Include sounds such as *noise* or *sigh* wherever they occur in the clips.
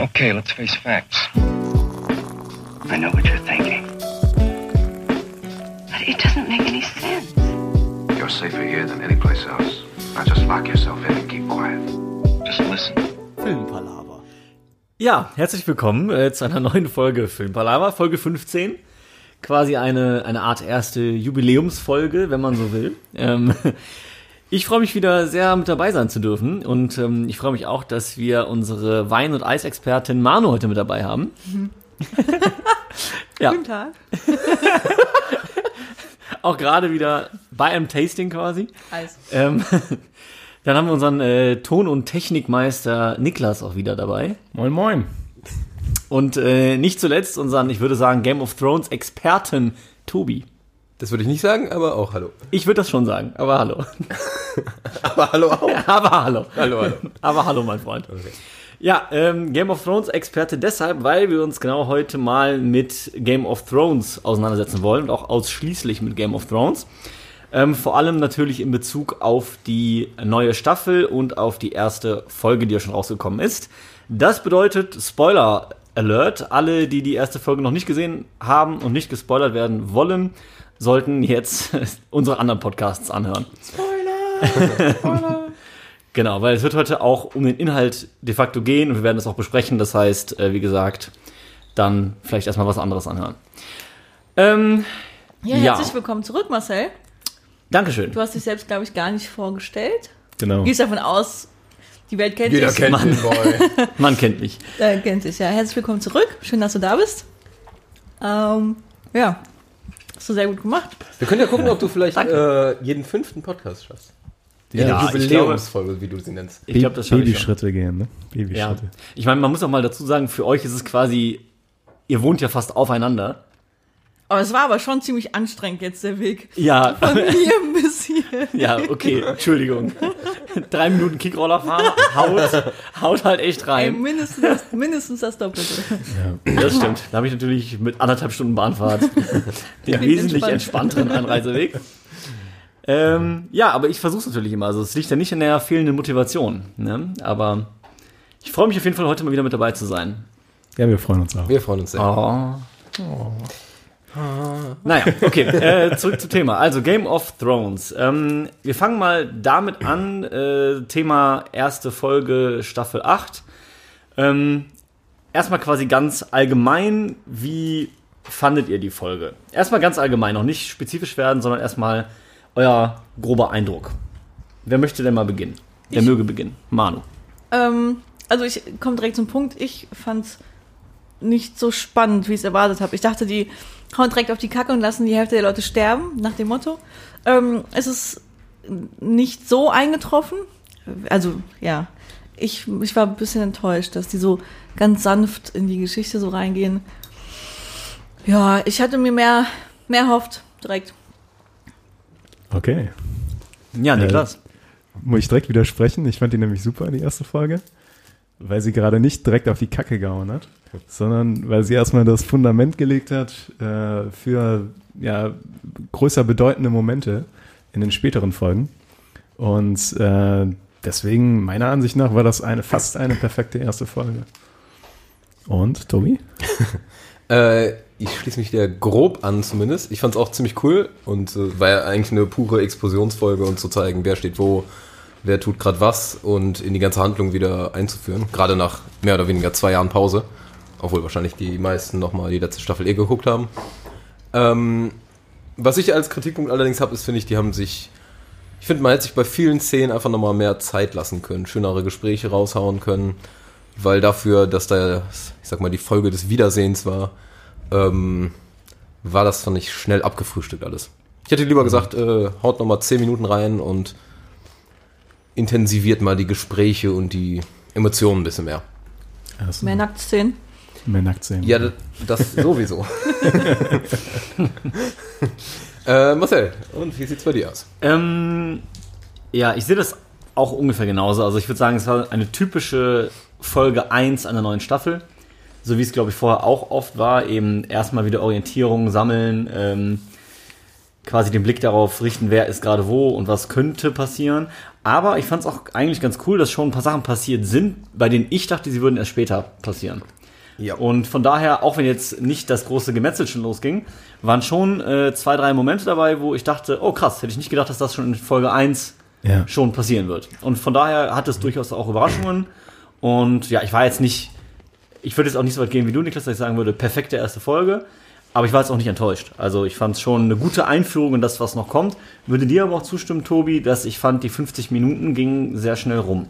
Okay, let's face facts. I know what you're thinking. But it doesn't make any sense. You're safer here than any place else. Now just lock yourself in and keep quiet. Just listen. Filmpalaver. Ja, herzlich willkommen äh, zu einer neuen Folge Filmpalaver, Folge 15. Quasi eine, eine Art erste Jubiläumsfolge, wenn man so will. Ähm, ich freue mich wieder sehr mit dabei sein zu dürfen und ähm, ich freue mich auch, dass wir unsere Wein- und Eisexpertin Manu heute mit dabei haben. *laughs* ja, Guten Tag. *laughs* auch gerade wieder bei einem Tasting quasi. Eis. Ähm, *laughs* dann haben wir unseren äh, Ton- und Technikmeister Niklas auch wieder dabei. Moin, moin. Und äh, nicht zuletzt unseren, ich würde sagen, Game of Thrones Experten Tobi. Das würde ich nicht sagen, aber auch hallo. Ich würde das schon sagen, aber hallo. *laughs* Aber hallo auch. *laughs* aber hallo. Hallo, hallo. Aber hallo, mein Freund. Ja, ähm, Game of Thrones Experte deshalb, weil wir uns genau heute mal mit Game of Thrones auseinandersetzen wollen und auch ausschließlich mit Game of Thrones. Ähm, vor allem natürlich in Bezug auf die neue Staffel und auf die erste Folge, die ja schon rausgekommen ist. Das bedeutet Spoiler Alert. Alle, die die erste Folge noch nicht gesehen haben und nicht gespoilert werden wollen, sollten jetzt *laughs* unsere anderen Podcasts anhören. *laughs* Genau, weil es wird heute auch um den Inhalt de facto gehen und wir werden das auch besprechen. Das heißt, äh, wie gesagt, dann vielleicht erstmal was anderes anhören. Ähm, Ja, Ja. herzlich willkommen zurück, Marcel. Dankeschön. Du hast dich selbst, glaube ich, gar nicht vorgestellt. Genau. Du gehst davon aus, die Welt kennt Jeder dich. kennt den Boy. *laughs* Man kennt mich. Äh, kennt dich, ja. Herzlich willkommen zurück. Schön, dass du da bist. Ähm, ja, hast du sehr gut gemacht. Wir können ja gucken, ob du vielleicht äh, jeden fünften Podcast schaffst. Die Ja, ich Jubiläumsfolge, wie du sie nennst. Ich glaube, das schaffe ich schon. Babyschritte gehen, ne? Ja. Babyschritte. Ich meine, man muss auch mal dazu sagen, für euch ist es quasi, ihr wohnt ja fast aufeinander. Aber es war aber schon ziemlich anstrengend jetzt, der Weg. Ja, Von mir *laughs* bis hier. ja, okay, Entschuldigung. *laughs* *laughs* Drei Minuten Kickroller fahren, haut, haut halt echt Ey, rein. mindestens, das, mindestens das Doppelte. Das stimmt. Da habe ich natürlich mit anderthalb Stunden Bahnfahrt *laughs* den wesentlich entspannt. entspannteren Anreiseweg. Ähm, ja, aber ich versuche es natürlich immer. Also es liegt ja nicht in der fehlenden Motivation. Ne? Aber ich freue mich auf jeden Fall, heute mal wieder mit dabei zu sein. Ja, wir freuen uns auch. Wir freuen uns sehr. Oh. Naja, okay, äh, zurück zum Thema. Also Game of Thrones. Ähm, wir fangen mal damit an, äh, Thema erste Folge Staffel 8. Ähm, erstmal quasi ganz allgemein, wie fandet ihr die Folge? Erstmal ganz allgemein, noch nicht spezifisch werden, sondern erstmal euer grober Eindruck. Wer möchte denn mal beginnen? Wer Ich. möge beginnen? Manu. Ähm, also ich komme direkt zum Punkt. Ich fand's nicht so spannend, wie ich es erwartet habe. Ich dachte, die hauen direkt auf die Kacke und lassen die Hälfte der Leute sterben, nach dem Motto. Ähm, es ist nicht so eingetroffen. Also, ja. Ich, ich war ein bisschen enttäuscht, dass die so ganz sanft in die Geschichte so reingehen. Ja, ich hatte mir mehr, mehr erhofft, direkt. Okay. Ja, Niklas. Muss ich direkt widersprechen? Ich fand die nämlich super, die erste Folge. Weil sie gerade nicht direkt auf die Kacke gehauen hat, sondern weil sie erstmal das Fundament gelegt hat äh, für ja, größer bedeutende Momente in den späteren Folgen. Und äh, deswegen, meiner Ansicht nach, war das eine fast eine perfekte erste Folge. Und, Tobi? *laughs* Äh, ich schließe mich dir grob an zumindest. Ich fand es auch ziemlich cool und äh, war ja eigentlich eine pure Explosionsfolge und zu zeigen, wer steht wo, wer tut gerade was und in die ganze Handlung wieder einzuführen. Gerade nach mehr oder weniger zwei Jahren Pause. Obwohl wahrscheinlich die meisten nochmal die letzte Staffel eh geguckt haben. Ähm, was ich als Kritikpunkt allerdings habe, ist, finde ich, die haben sich. Ich finde, man hätte sich bei vielen Szenen einfach nochmal mehr Zeit lassen können, schönere Gespräche raushauen können, weil dafür, dass da, ich sag mal, die Folge des Wiedersehens war, ähm, war das, fand ich, schnell abgefrühstückt alles. Ich hätte lieber gesagt, äh, haut nochmal 10 Minuten rein und intensiviert mal die Gespräche und die Emotionen ein bisschen mehr. Also, Mehr Nacktszenen. mehr Nacktszenen. Ja, das, das sowieso. *laughs* *laughs* äh, Marcel, und wie sieht's bei dir aus? Ähm, ja, ich sehe das auch ungefähr genauso. Also ich würde sagen, es war eine typische Folge 1 einer neuen Staffel. So wie es, glaube ich, vorher auch oft war. Eben erstmal wieder Orientierung sammeln. Ähm, quasi den Blick darauf richten, wer ist gerade wo und was könnte passieren. Aber ich fand es auch eigentlich ganz cool, dass schon ein paar Sachen passiert sind, bei denen ich dachte, sie würden erst später passieren. Ja. Und von daher, auch wenn jetzt nicht das große Gemetzel schon losging, waren schon äh, zwei, drei Momente dabei, wo ich dachte, oh krass, hätte ich nicht gedacht, dass das schon in Folge 1 Ja. schon passieren wird. Und von daher hat es durchaus auch Überraschungen. Und ja, ich war jetzt nicht, ich würde jetzt auch nicht so weit gehen wie du, Niklas, dass ich sagen würde, perfekte erste Folge. Aber ich war jetzt auch nicht enttäuscht. Also ich fand es schon eine gute Einführung in das, was noch kommt. Würde dir aber auch zustimmen, Tobi, dass ich fand, die 50 Minuten gingen sehr schnell rum.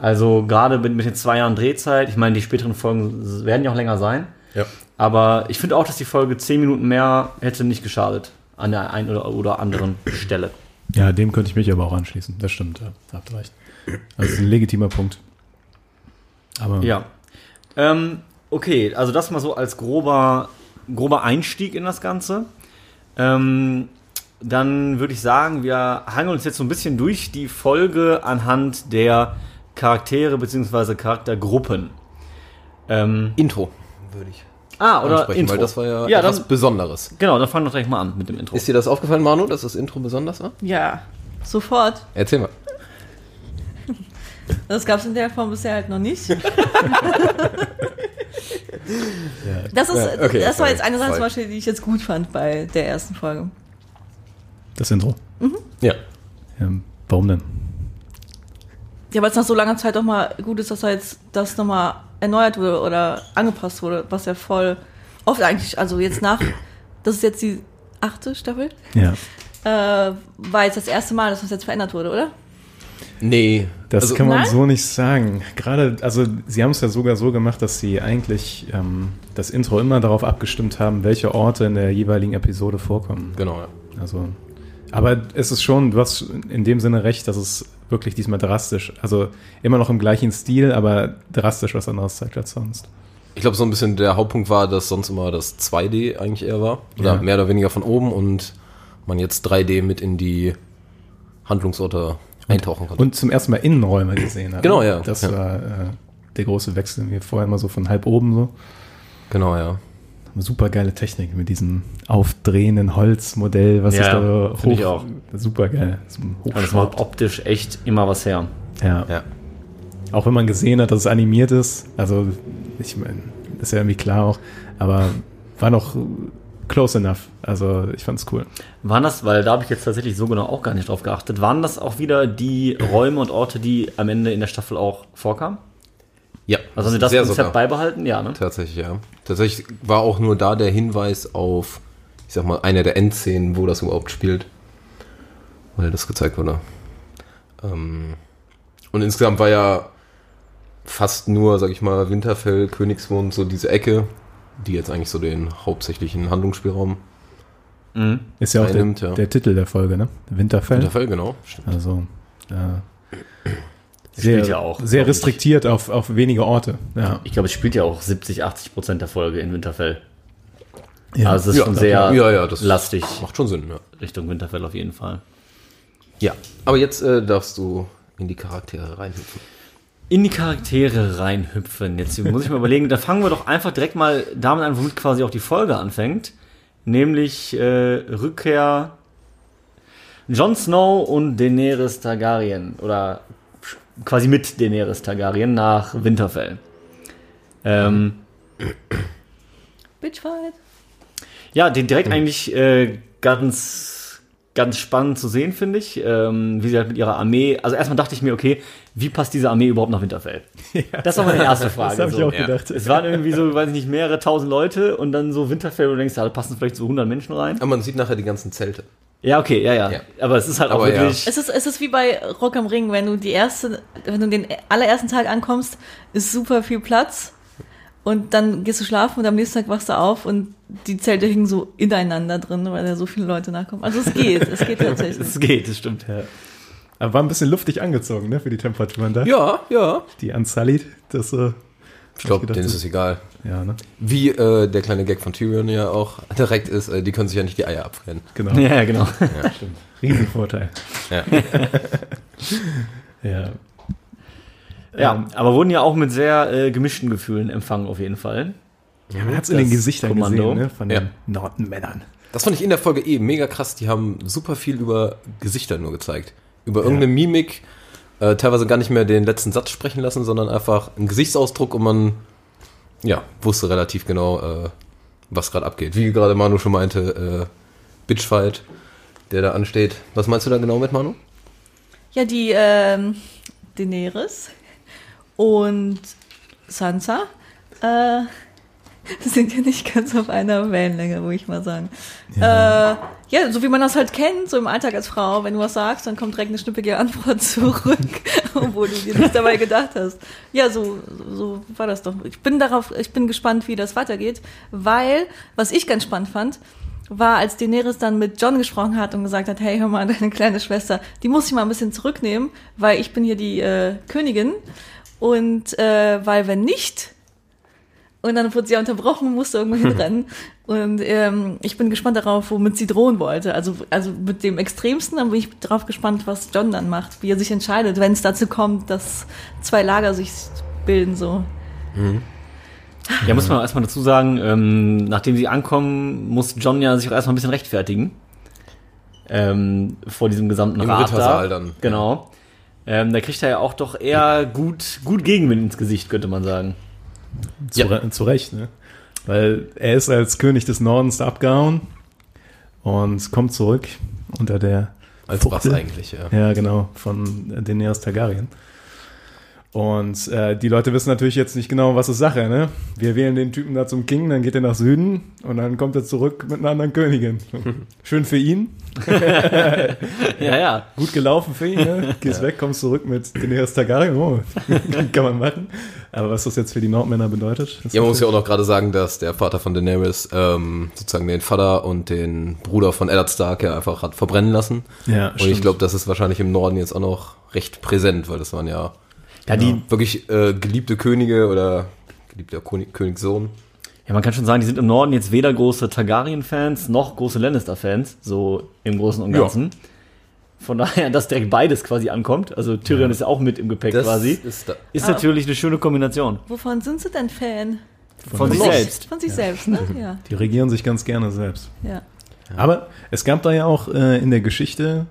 Also gerade mit, mit den zwei Jahren Drehzeit, ich meine, die späteren Folgen werden ja auch länger sein. Ja. Aber ich finde auch, dass die Folge 10 Minuten mehr hätte nicht geschadet an der einen oder, oder anderen Stelle. Ja, dem könnte ich mich aber auch anschließen. Das stimmt, ja, habt recht. Also das ist ein legitimer Punkt. Aber Ja. Ähm, okay, also das mal so als grober, grober Einstieg in das Ganze. Ähm, dann würde ich sagen, wir hangeln uns jetzt so ein bisschen durch die Folge anhand der Charaktere bzw. Charaktergruppen. Ähm, Intro, würde ich ah, oder ansprechen, Intro. weil das war ja, ja etwas dann, Besonderes. genau, dann fangen wir direkt mal an mit dem Intro. Ist dir das aufgefallen, Manu, dass das Intro besonders war? Ja, sofort. Erzähl mal. Das gab es in der Form bisher halt noch nicht. *laughs* Das, ist, Ja, okay, das war jetzt eine Sache zum. Beispiel, die ich jetzt gut fand bei der ersten Folge. das Intro. Ja. Ähm, warum denn? Ja, weil es nach so langer Zeit auch mal gut ist, dass da jetzt das nochmal erneuert wurde oder angepasst wurde, was ja voll oft eigentlich, also jetzt nach, das ist jetzt die achte Staffel, Ja. äh, war jetzt das erste Mal, dass das jetzt verändert wurde, oder? Nee. Das also, kann man Nein? so nicht sagen. Gerade, also sie haben es ja sogar so gemacht, dass sie eigentlich ähm, das Intro immer darauf abgestimmt haben, welche Orte in der jeweiligen Episode vorkommen. Genau, ja. Also, aber es ist schon, du hast in dem Sinne recht, dass es wirklich diesmal drastisch, also immer noch im gleichen Stil, aber drastisch was anderes zeigt als sonst. Ich glaube, so ein bisschen der Hauptpunkt war, dass sonst immer das 2D eigentlich eher war. Oder Ja. mehr oder weniger von oben und man jetzt 3D mit in die Handlungsorte eintauchen konnte. Und zum ersten Mal Innenräume gesehen hat. Genau, ja. Das Ja. war äh, der große Wechsel. Wir vorher immer so von halb oben so. genau, ja. Super geile Technik mit diesem aufdrehenden Holzmodell, was Ja, sich da find ich auch. Super geil. Es macht optisch echt immer was her. Ja. Ja. Auch wenn man gesehen hat, dass es animiert ist. Also, ich meine, ist ja irgendwie klar auch. Aber war noch close enough. Also, ich fand's cool. Waren das, weil da habe ich jetzt tatsächlich so genau auch gar nicht drauf geachtet, waren das auch wieder die Räume und Orte, die am Ende in der Staffel auch vorkamen? Ja. Also haben sie das Konzept sogar. beibehalten? Ja, ne? Tatsächlich, ja. Tatsächlich war auch nur da der Hinweis auf, ich sag mal, eine der Endszenen, wo das überhaupt spielt. Weil das gezeigt wurde. Ähm, und insgesamt war ja fast nur, sag ich mal, Winterfell, Königsmund, so diese Ecke, die jetzt eigentlich so den hauptsächlichen Handlungsspielraum Mhm. Ist ja auch der, Einnimmt, ja. der Titel der Folge, ne? Winterfell. Winterfell, genau. Stimmt. Also, ja. spielt Sehr, ja auch, sehr ich. restriktiert auf, auf wenige Orte. Ja. Ich glaube, es spielt ja auch 70, 80 Prozent der Folge in Winterfell. ja. Also es ist Ja, schon sehr ja, ja, das lastig Macht schon Sinn, ja. Richtung Winterfell auf jeden Fall. Ja, aber jetzt äh, darfst du in die Charaktere reinhüpfen. In die Charaktere reinhüpfen. Jetzt muss ich mal überlegen, da fangen wir doch einfach direkt mal damit an, womit quasi auch die Folge anfängt. Nämlich äh, Rückkehr Jon Snow und Daenerys Targaryen. Oder quasi mit Daenerys Targaryen nach Winterfell. Ähm, Bitchfight. Ja, den direkt eigentlich äh, ganz, ganz spannend zu sehen, finde ich. Ähm, wie sie halt mit ihrer Armee. Also erstmal dachte ich mir, okay, wie passt diese Armee überhaupt nach Winterfell? *laughs* Das war meine erste Frage. Das habe ich so. auch gedacht. Es waren irgendwie so, weiß ich nicht, mehrere tausend Leute und dann so Winterfell, wo du denkst, ja, da passen vielleicht so 100 Menschen rein. Aber man sieht nachher die ganzen Zelte. Ja, okay, ja, ja. Ja. Aber es ist halt auch Aber ja. wirklich. Es ist, es ist wie bei Rock am Ring, wenn du die erste, wenn du den allerersten Tag ankommst, ist super viel Platz und dann gehst du schlafen und am nächsten Tag wachst du auf und die Zelte hängen so ineinander drin, weil da so viele Leute nachkommen. Also es geht, es geht tatsächlich. *laughs* Es geht, das stimmt. Aber war ein bisschen luftig angezogen, ne, für die Temperaturen da. Ja, ja. Die Unsullied, das äh, Ich glaube, denen ist es egal. Ja, ne? Wie äh, der kleine Gag von Tyrion ja auch *laughs* direkt ist, äh, die können sich ja nicht die Eier abfrennen. Genau. Ja, genau. Riesenvorteil. Ja. *laughs* Ja. Ja, aber wurden ja auch mit sehr äh, gemischten Gefühlen empfangen, auf jeden Fall. Ja, man hat es in den Gesichtern Kommando. gesehen, ne, von Ja. den Nordenmännern. Das fand ich in der Folge eh mega krass. Die haben super viel über Gesichter nur gezeigt. Über irgendeine Mimik, äh, teilweise gar nicht mehr den letzten Satz sprechen lassen, sondern einfach einen Gesichtsausdruck und man, ja, wusste relativ genau, äh, was gerade abgeht. Wie gerade Manu schon meinte, äh, Bitchfight, der da ansteht. Was meinst du da genau mit, Manu? Ja, die ähm, Daenerys und Sansa äh, *laughs* sind ja nicht ganz auf einer Wellenlänge, würde ich mal sagen. Ja. Äh, ja, so wie man das halt kennt, so im Alltag als Frau, wenn du was sagst, dann kommt direkt eine schnippige Antwort *laughs* zurück, *laughs* obwohl du dir nichts dabei gedacht hast. Ja, so, so war das doch. Ich bin darauf, ich bin gespannt, wie das weitergeht, weil, was ich ganz spannend fand, war, als Daenerys dann mit John gesprochen hat und gesagt hat, hey, hör mal, deine kleine Schwester, die muss ich mal ein bisschen zurücknehmen, weil ich bin hier die äh, Königin. Und äh, weil wenn nicht, und dann wurde sie ja unterbrochen, musste irgendwo *laughs* hinrennen. Und ähm, ich bin gespannt darauf, womit sie drohen wollte. Also, also mit dem Extremsten, dann bin ich darauf gespannt, was John dann macht, wie er sich entscheidet, wenn es dazu kommt, dass zwei Lager sich bilden so. Mhm. Ja, muss man erstmal dazu sagen, ähm, nachdem sie ankommen, muss John ja sich auch erstmal ein bisschen rechtfertigen. Ähm, vor diesem gesamten Im Rat Rittersaal da. dann. Genau. Ähm, da kriegt er ja auch doch eher gut, gut Gegenwind ins Gesicht, könnte man sagen. Zu, Re zu Recht, ne? Weil er ist als König des Nordens abgehauen und kommt zurück unter der Als Fuchtel. was eigentlich, ja. Ja, genau, von Daenerys Targaryen. Und äh, die Leute wissen natürlich jetzt nicht genau, was ist Sache, ne? Wir wählen den Typen da zum King, dann geht er nach Süden und dann kommt er zurück mit einer anderen Königin. *laughs* Schön für ihn, *laughs* Ja, ja. gut gelaufen für ihn, ne? Gehst weg, kommst zurück mit Daenerys Targaryen, oh, *laughs* kann man machen. Aber was das jetzt für die Nordmänner bedeutet? Ja, man muss ja auch noch gerade sagen, dass der Vater von Daenerys ähm, sozusagen den Vater und den Bruder von Eddard Stark ja einfach hat verbrennen lassen. Ja, und ich stimmt. glaube, das ist wahrscheinlich im Norden jetzt auch noch recht präsent, weil das waren ja, Ja, die, wirklich äh, geliebte Könige oder geliebter König, Königssohn. ja, man kann schon sagen, die sind im Norden jetzt weder große Targaryen-Fans noch große Lannister-Fans, so im Großen und Ja. Ganzen. Von daher, dass direkt beides quasi ankommt. Also Tyrion ist ja auch mit im Gepäck quasi. ist da. Ist Ah. natürlich eine schöne Kombination. Wovon sind sie denn Fan? Von, sich sich. selbst. Von sich selbst, ne? *laughs* Ja. Die regieren sich ganz gerne selbst. ja. Aber es gab da ja auch äh, in der Geschichte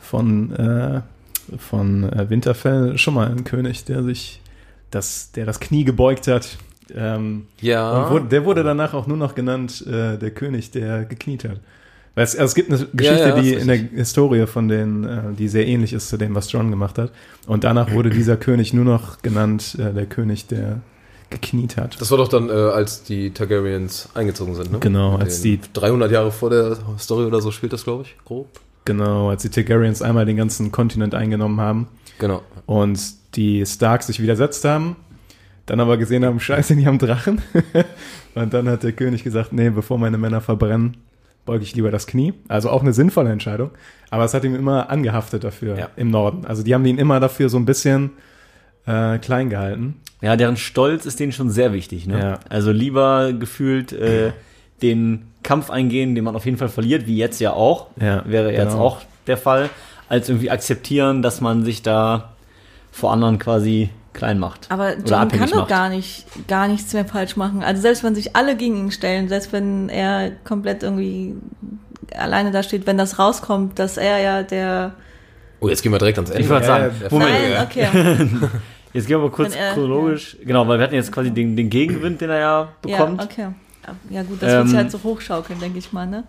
von, äh, von äh, Winterfell schon mal einen König, der sich das, der das Knie gebeugt hat. Ähm, Ja. wurde, der wurde danach auch nur noch genannt äh, der König, der gekniet hat. Weil es, also es gibt eine Geschichte, ja, die ist in der Historie von den, äh, die sehr ähnlich ist zu dem, was John gemacht hat. Und danach wurde *clears throat* dieser König nur noch genannt äh, der König, der gekniet hat. Das war doch dann, äh, als die Targaryens eingezogen sind, ne? Genau, als die- 300 Jahre vor der Story oder so spielt das, glaube ich, grob. Genau, als die Targaryens einmal den ganzen Kontinent eingenommen haben. Genau. und die Starks sich widersetzt haben, dann aber gesehen haben, scheiße, die haben Drachen. *laughs* und dann hat der König gesagt, nee, bevor meine Männer verbrennen, beuge ich lieber das Knie. Also auch eine sinnvolle Entscheidung. Aber es hat ihm immer angehaftet dafür Ja. im Norden. Also die haben ihn immer dafür so ein bisschen äh, klein gehalten. Ja, deren Stolz ist denen schon sehr wichtig. Ne? Ja. Also lieber gefühlt äh, *clears throat* den Kampf eingehen, den man auf jeden Fall verliert, wie jetzt ja auch, Ja, wäre jetzt genau. auch der Fall, als irgendwie akzeptieren, dass man sich da vor anderen quasi klein macht. Aber John kann doch gar nicht, gar nichts mehr falsch machen. Also selbst wenn sich alle gegen ihn stellen, selbst wenn er komplett irgendwie alleine da steht, wenn das rauskommt, dass er ja der. Oh, jetzt gehen wir direkt ans Ende. Ich wollte Ja, sagen, ja, Moment, Nein, okay. *laughs* jetzt gehen wir mal kurz er- chronologisch, genau, weil wir hatten jetzt quasi den, den Gegenwind, den er ja bekommt. Ja, okay. Ja gut, das wird Ähm, sich halt so hochschaukeln, denke ich mal, ne?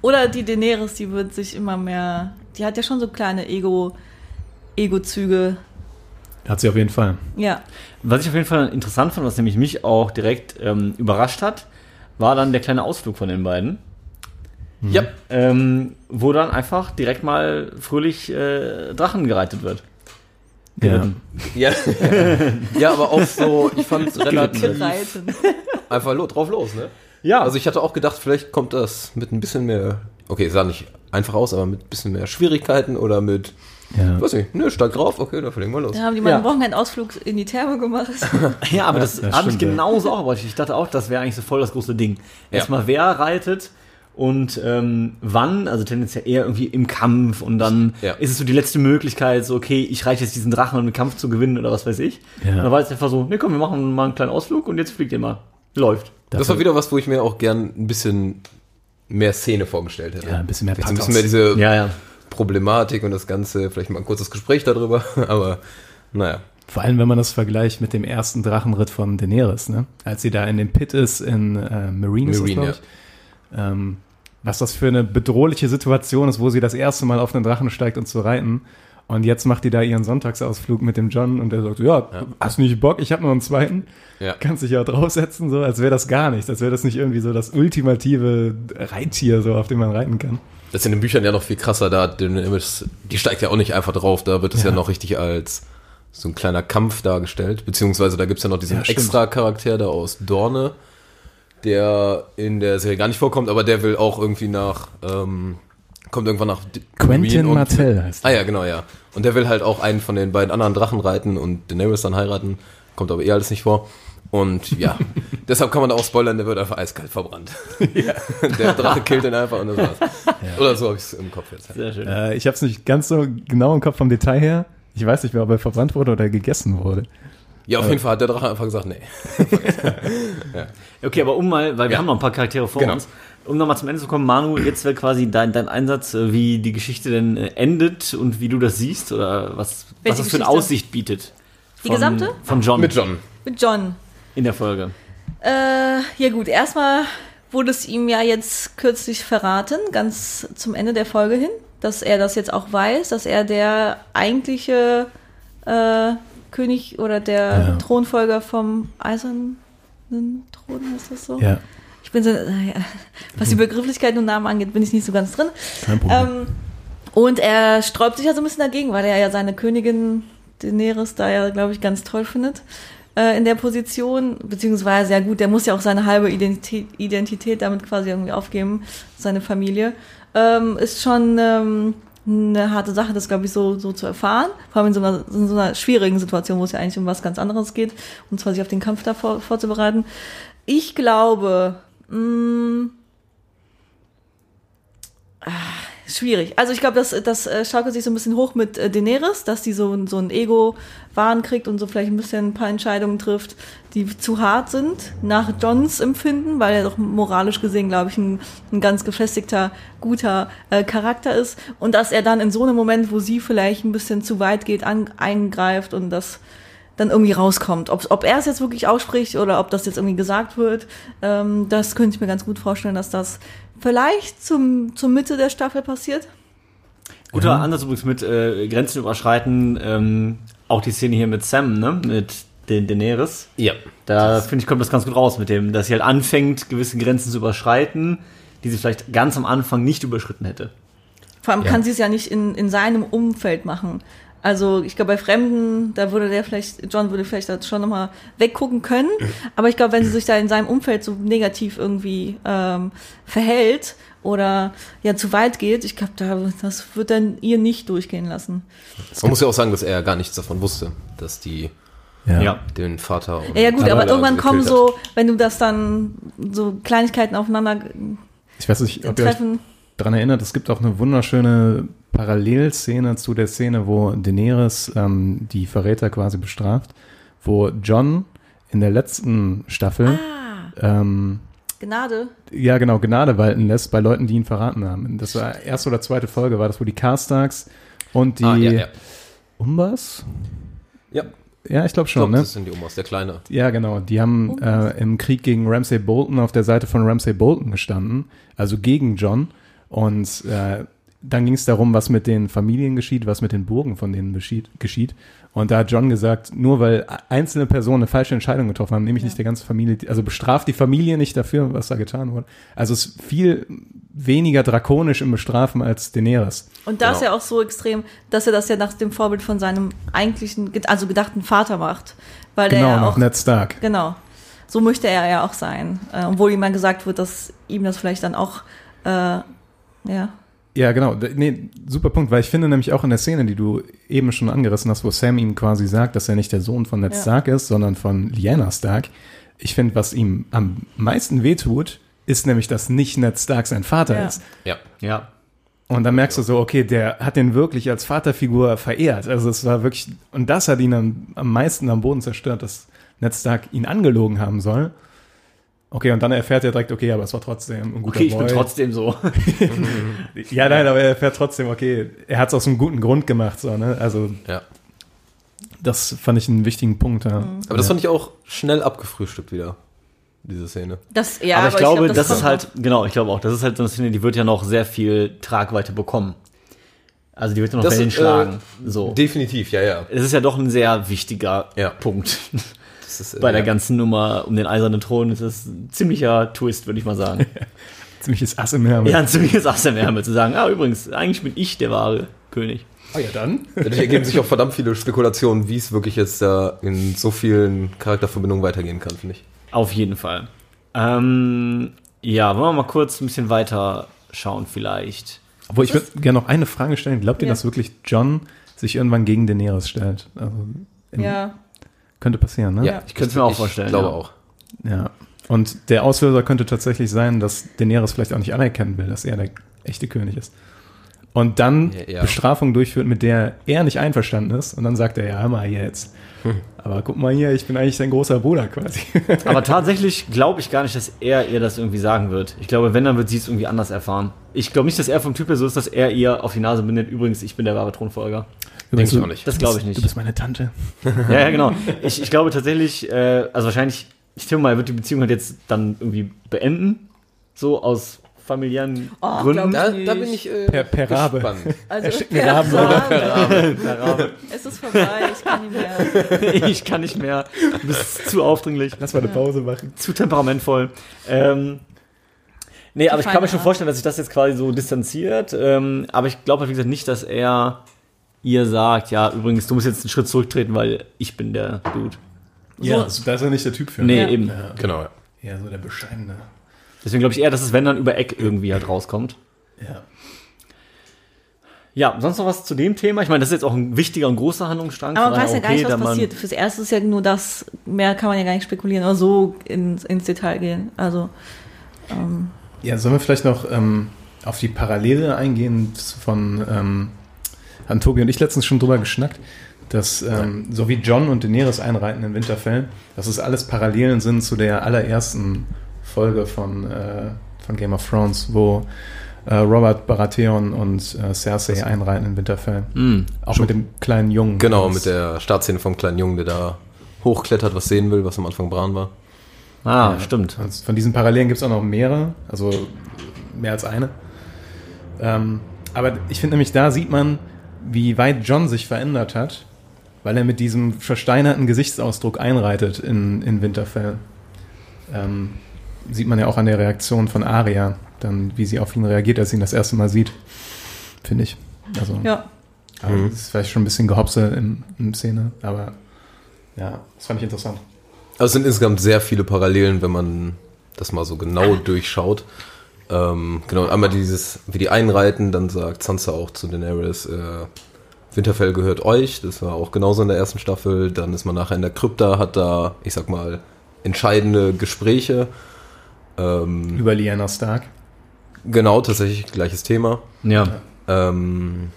Oder die Daenerys, die wird sich immer mehr, die hat ja schon so kleine Ego, Ego-Züge. Hat sie auf jeden Fall. Ja. Was ich auf jeden Fall interessant fand, was nämlich mich auch direkt ähm, überrascht hat, war dann der kleine Ausflug von den beiden. Ja. Ähm, wo dann einfach direkt mal fröhlich äh, Drachen gereitet wird. Ja. Ja. *laughs* ja, aber auch so, ich fand es relativ Gereiten. Einfach lo drauf los, ne? Ja, Also ich hatte auch gedacht, vielleicht kommt das mit ein bisschen mehr, okay, sah nicht einfach aus, aber mit ein bisschen mehr Schwierigkeiten oder mit, Ja. weiß nicht, ne, steig drauf, okay, dann fliegen wir los. Da haben die mal Ja. einen Wochenendausflug in die Therme gemacht. *laughs* ja, aber das das habe ich ja. genauso auch erwartet. Ich dachte auch, das wäre eigentlich so voll das große Ding. Ja. Erstmal wer reitet und ähm, wann, also tendenziell eher irgendwie im Kampf und dann Ja. ist es so die letzte Möglichkeit, so okay, ich reite jetzt diesen Drachen, um den Kampf zu gewinnen oder was weiß ich. Ja. Und dann war es einfach so, nee komm, wir machen mal einen kleinen Ausflug und jetzt fliegt ihr mal. Läuft. Das war wieder was, wo ich mir auch gern ein bisschen mehr Szene vorgestellt hätte. Ja, ein bisschen mehr Vielleicht ein Pathos. bisschen mehr diese Ja, ja. Problematik und das Ganze, vielleicht mal ein kurzes Gespräch darüber, *laughs* aber naja. Vor allem, wenn man das vergleicht mit dem ersten Drachenritt von Daenerys, ne? Als sie da in dem Pit ist in äh, Marine, ist das, Marine, glaub ich. Ähm, was das für eine bedrohliche Situation ist, wo sie das erste Mal auf einen Drachen steigt und zu reiten. Und jetzt macht die da ihren Sonntagsausflug mit dem John und der sagt, ja, hast nicht Bock, ich habe noch einen zweiten. Ja. Kannst dich ja draufsetzen, so, als wäre das gar nichts, als wäre das nicht irgendwie so das ultimative Reittier, so, auf dem man reiten kann. Das ist in den Büchern ja noch viel krasser, da die steigt ja auch nicht einfach drauf, da wird es ja. Ja. noch richtig als so ein kleiner Kampf dargestellt, beziehungsweise da gibt's ja noch diesen Ja, extra Charakter da aus Dorne, der in der Serie gar nicht vorkommt, aber der will auch irgendwie nach, ähm, kommt irgendwann nach Quentin Martell *laughs* heißt Ah ja, genau, ja. Und der will halt auch einen von den beiden anderen Drachen reiten und Daenerys dann heiraten, kommt aber eh alles nicht vor. Und ja, *laughs* deshalb kann man da auch spoilern, der wird einfach eiskalt verbrannt. *laughs* Der Drache killt ihn einfach und das war's. Oder so habe ich es im Kopf jetzt. Sehr schön. Äh, ich habe es nicht ganz so genau im Kopf vom Detail her. Ich weiß nicht mehr, ob er verbrannt wurde oder gegessen wurde. Ja, auf jeden Fall hat der Drache einfach gesagt, nee. Okay, aber um mal, weil wir Ja. haben noch ein paar Charaktere vor Genau. uns, um nochmal zum Ende zu kommen, Manu, jetzt wäre quasi dein, dein Einsatz, äh, wie die Geschichte denn äh, endet und wie du das siehst oder was, was das für eine? Aussicht bietet. Die Von- gesamte? Von John Mit John. Mit John. in der Folge. Äh, ja gut, erstmal wurde es ihm ja jetzt kürzlich verraten, ganz zum Ende der Folge hin, dass er das jetzt auch weiß, dass er der eigentliche äh, König oder der Ja. Thronfolger vom Eisernen Thron heißt das so? Ja, bin so, äh, was die Begrifflichkeiten und Namen angeht, bin ich nicht so ganz drin. kein Problem. Ähm, und er sträubt sich ja so ein bisschen dagegen, weil er ja seine Königin Daenerys da ja, glaube ich, ganz toll findet äh, in der Position. Beziehungsweise, ja gut, der muss ja auch seine halbe Identität, Identität damit quasi irgendwie aufgeben, seine Familie. Ähm, ist schon ähm, eine harte Sache, das, glaube ich, so, so zu erfahren. Vor allem in so, einer, in so einer schwierigen Situation, wo es ja eigentlich um was ganz anderes geht. Und zwar sich auf den Kampf da vor, vorzubereiten. Ich glaube, mh, Schwierig. Also ich glaube, das, das äh, schaukelt sich so ein bisschen hoch mit äh, Daenerys, dass die so, so ein Ego-Wahn kriegt und so vielleicht ein bisschen ein paar Entscheidungen trifft, die zu hart sind, nach Johns Empfinden, weil er doch moralisch gesehen, glaube ich, ein, ein ganz gefestigter, guter äh, Charakter ist. Und dass er dann in so einem Moment, wo sie vielleicht ein bisschen zu weit geht, an, eingreift und das dann irgendwie rauskommt. Ob, ob er es jetzt wirklich ausspricht oder ob das jetzt irgendwie gesagt wird, ähm, das könnte ich mir ganz gut vorstellen, dass das vielleicht zum, zur Mitte der Staffel passiert. Guter Ansatz übrigens mit äh, Grenzen überschreiten, ähm, auch die Szene hier mit Sam, ne, mit den Daenerys. Ja. Da finde ich, kommt das ganz gut raus mit dem, dass sie halt anfängt, gewisse Grenzen zu überschreiten, die sie vielleicht ganz am Anfang nicht überschritten hätte. Vor allem Ja. kann sie es ja nicht in, in seinem Umfeld machen. Also ich glaube, bei Fremden, da würde der vielleicht, John würde vielleicht da schon nochmal weggucken können. Aber ich glaube, wenn sie sich da in seinem Umfeld so negativ irgendwie ähm, verhält oder ja zu weit geht, ich glaube, da, das wird dann ihr nicht durchgehen lassen. Man muss ja auch sagen, dass er gar nichts davon wusste, dass die ja. den Vater und Ja, ja gut, aber irgendwann kommen so, wenn du das dann so Kleinigkeiten aufeinander Ich weiß nicht, ob ihr euch treffen. Daran erinnert, es gibt auch eine wunderschöne Parallelszene zu der Szene, wo Daenerys ähm, die Verräter quasi bestraft, wo John in der letzten Staffel Ah, ähm, Gnade. ja genau Gnade walten lässt bei Leuten, die ihn verraten haben. Das war erste oder zweite Folge, war das, wo die Carstarks und die Ah, ja, ja. Umbas? Ja, Ja, ich glaube ich schon, glaube, ne? das sind die Omas, der Kleine. Ja, genau. Die haben äh, im Krieg gegen Ramsay Bolton auf der Seite von Ramsay Bolton gestanden, also gegen John. Und äh, dann ging es darum, was mit den Familien geschieht, was mit den Burgen von denen geschieht. geschieht. Und da hat John gesagt, nur weil einzelne Personen eine falsche Entscheidung getroffen haben, nämlich nicht der ganze Familie, also bestraft die Familie nicht dafür, was da getan wurde. Also es ist viel weniger drakonisch im Bestrafen als Daenerys. Und da ist Genau. ja auch so extrem, dass er das ja nach dem Vorbild von seinem eigentlichen, also gedachten Vater macht. Weil der Genau, ja nach auch, Ned Stark. genau. So möchte er ja auch sein. Äh, obwohl ihm mal gesagt wird, dass ihm das vielleicht dann auch, äh, ja. Ja, genau. Nee, super Punkt, weil ich finde nämlich auch in der Szene, die du eben schon angerissen hast, wo Sam ihm quasi sagt, dass er nicht der Sohn von Ned Ja. Stark ist, sondern von Lyanna Stark. Ich finde, was ihm am meisten wehtut, ist nämlich, dass nicht Ned Stark sein Vater Ja. ist. Ja. Ja. Und dann merkst du so, okay, der hat den wirklich als Vaterfigur verehrt. Also es war wirklich, und das hat ihn am, am meisten am Boden zerstört, dass Ned Stark ihn angelogen haben soll. Okay, und dann erfährt er direkt, okay, aber es war trotzdem ein guter Okay, ich Boy. bin trotzdem so. *laughs* ja, nein, aber er erfährt trotzdem, okay, er hat es aus einem guten Grund gemacht, so, ne? Also, Ja. das fand ich einen wichtigen Punkt, ja. Aber das ja. fand ich auch schnell abgefrühstückt wieder, diese Szene. Das, ja, aber ich glaube, glaub, das, ist kommt halt, genau, ich glaube auch, das ist halt so eine Szene, die wird ja noch sehr viel Tragweite bekommen. Also die wird ja noch Das, Wellen äh, schlagen. So. Definitiv, ja, ja. Es ist ja doch ein sehr wichtiger Ja. Punkt. *laughs* Ist, äh, Bei der ja. ganzen Nummer um den eisernen Thron ist es ein ziemlicher Twist, würde ich mal sagen. *laughs* Ziemliches Ass im Ärmel. ja, ein ziemliches Ass im Ärmel zu sagen, ah, übrigens, eigentlich bin ich der wahre König. Ah, ja, dann. Dadurch ergeben sich auch verdammt viele Spekulationen, wie es wirklich jetzt da in so vielen Charakterverbindungen weitergehen kann, finde ich. Auf jeden Fall. Ähm, ja, wollen wir mal kurz ein bisschen weiter schauen vielleicht. Obwohl, ich würde gerne noch eine Frage stellen. Glaubt ihr, Ja. dass wirklich John sich irgendwann gegen Daenerys stellt? Also, Ja, Könnte passieren, ne? Ja. Ich könnte es mir auch vorstellen. Ich glaube ja. auch. Ja. Und der Auslöser könnte tatsächlich sein, dass Daenerys vielleicht auch nicht anerkennen will, dass er der echte König ist. Und dann Ja, ja. Bestrafung durchführt, mit der er nicht einverstanden ist. Und dann sagt er, ja, hör mal jetzt. Hm. Aber guck mal hier, ich bin eigentlich dein großer Bruder quasi. *laughs* Aber tatsächlich glaube ich gar nicht, dass er ihr das irgendwie sagen wird. Ich glaube, wenn, dann wird sie es irgendwie anders erfahren. Ich glaube nicht, dass er vom Typ her so ist, dass er ihr auf die Nase bindet. Übrigens, ich bin der wahre Thronfolger. Denke ich du- auch nicht. Das glaube ich nicht. Du bist meine Tante. *laughs* Ja, ja, genau. Ich, ich glaube tatsächlich, äh, also wahrscheinlich, ich tippe mal, er wird die Beziehung halt jetzt dann irgendwie beenden. So aus familiären Oh, Gründen. Da, da bin ich äh, Per- per Rabe. gespannt. *laughs* also mir Raben Raben. *laughs* Es ist vorbei, ich kann nicht mehr. ich kann nicht mehr. Du bist zu aufdringlich. Lass mal eine Pause machen. zu temperamentvoll. Ähm, nee, aber ich kann mir schon vorstellen, dass sich das jetzt quasi so distanziert. Ähm, aber ich glaube halt, wie gesagt, nicht, dass er ihr sagt, ja, übrigens, du musst jetzt einen Schritt zurücktreten, weil ich bin der Dude. Ja, so, da ist er nicht der Typ für. Nee, Ja. eben. Genau, ja. Ja, so der Bescheidene. Deswegen glaube ich eher, dass es, wenn dann über Eck irgendwie halt rauskommt. Ja. Ja, sonst noch was zu dem Thema? Ich meine, das ist jetzt auch ein wichtiger und großer Handlungsstrang. Aber man weiß ja daher gar nicht, okay, was passiert. Fürs Erste ist ja nur das, mehr kann man ja gar nicht spekulieren oder so ins, ins Detail gehen. Also, ähm, Ja, sollen wir vielleicht noch ähm, auf die Parallele eingehen von, ähm, haben Tobi und ich letztens schon drüber geschnackt, dass ähm, so wie John und Daenerys einreiten in Winterfell, dass es alles Parallelen sind zu der allerersten Folge von, äh, von Game of Thrones, wo äh, Robert Baratheon und äh, Cersei einreiten in Winterfell. Mm. Auch mit dem kleinen Jungen. Genau, mit der Startszene vom kleinen Jungen, der da hochklettert, was sehen will, was am Anfang Bran war. Ah, stimmt. Und von diesen Parallelen gibt es auch noch mehrere, also mehr als eine. Ähm, aber ich finde nämlich, da sieht man, wie weit John sich verändert hat, weil er mit diesem versteinerten Gesichtsausdruck einreitet in, in Winterfell. Ähm, sieht man ja auch an der Reaktion von Arya, dann wie sie auf ihn reagiert, als sie ihn das erste Mal sieht, finde ich. Also, ja. aber Mhm. das ist vielleicht schon ein bisschen Gehopse in, in Szene, aber ja, das fand ich interessant. Also es sind insgesamt sehr viele Parallelen, wenn man das mal so genau durchschaut. Ähm, genau, einmal dieses, wie die einreiten, dann sagt Sansa auch zu Daenerys, äh, Winterfell gehört euch, das war auch genauso in der ersten Staffel. Dann ist man nachher in der Krypta, hat da, ich sag mal, entscheidende Gespräche. Ähm, Über Lyanna Stark. genau, tatsächlich gleiches Thema. Ja. Ähm,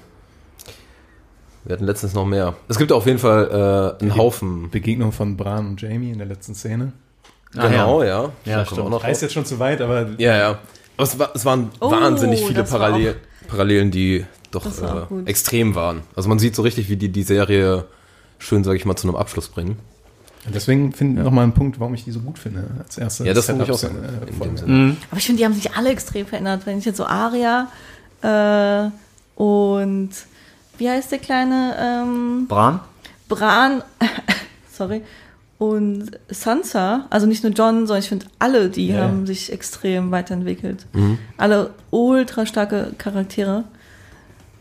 wir hatten letztens noch mehr. Es gibt auf jeden Fall äh, einen Haufen. Begegnung von Bran und Jamie in der letzten Szene. Ah, Genau, ja. Ja, kommen stimmt. auch noch Reißt jetzt schon zu weit, aber Ja, ja. Aber es, war, es waren Oh, wahnsinnig viele Parallel, Parallelen, die doch war auch äh, extrem waren. Also man sieht so richtig, wie die die Serie schön, sage ich mal, zu einem Abschluss bringen. deswegen finde ich nochmal einen Punkt, warum ich die so gut finde. Als erste Ja, das finde ich auch so. äh, In Folge. dem Sinne. Mhm. Aber ich finde, die haben sich alle extrem verändert. Wenn ich jetzt so Aria äh, und wie heißt der kleine ähm, Bran? Bran, *laughs* sorry, und Sansa, also nicht nur John, sondern ich finde alle, die Ja. haben sich extrem weiterentwickelt. Mhm. Alle ultra starke Charaktere.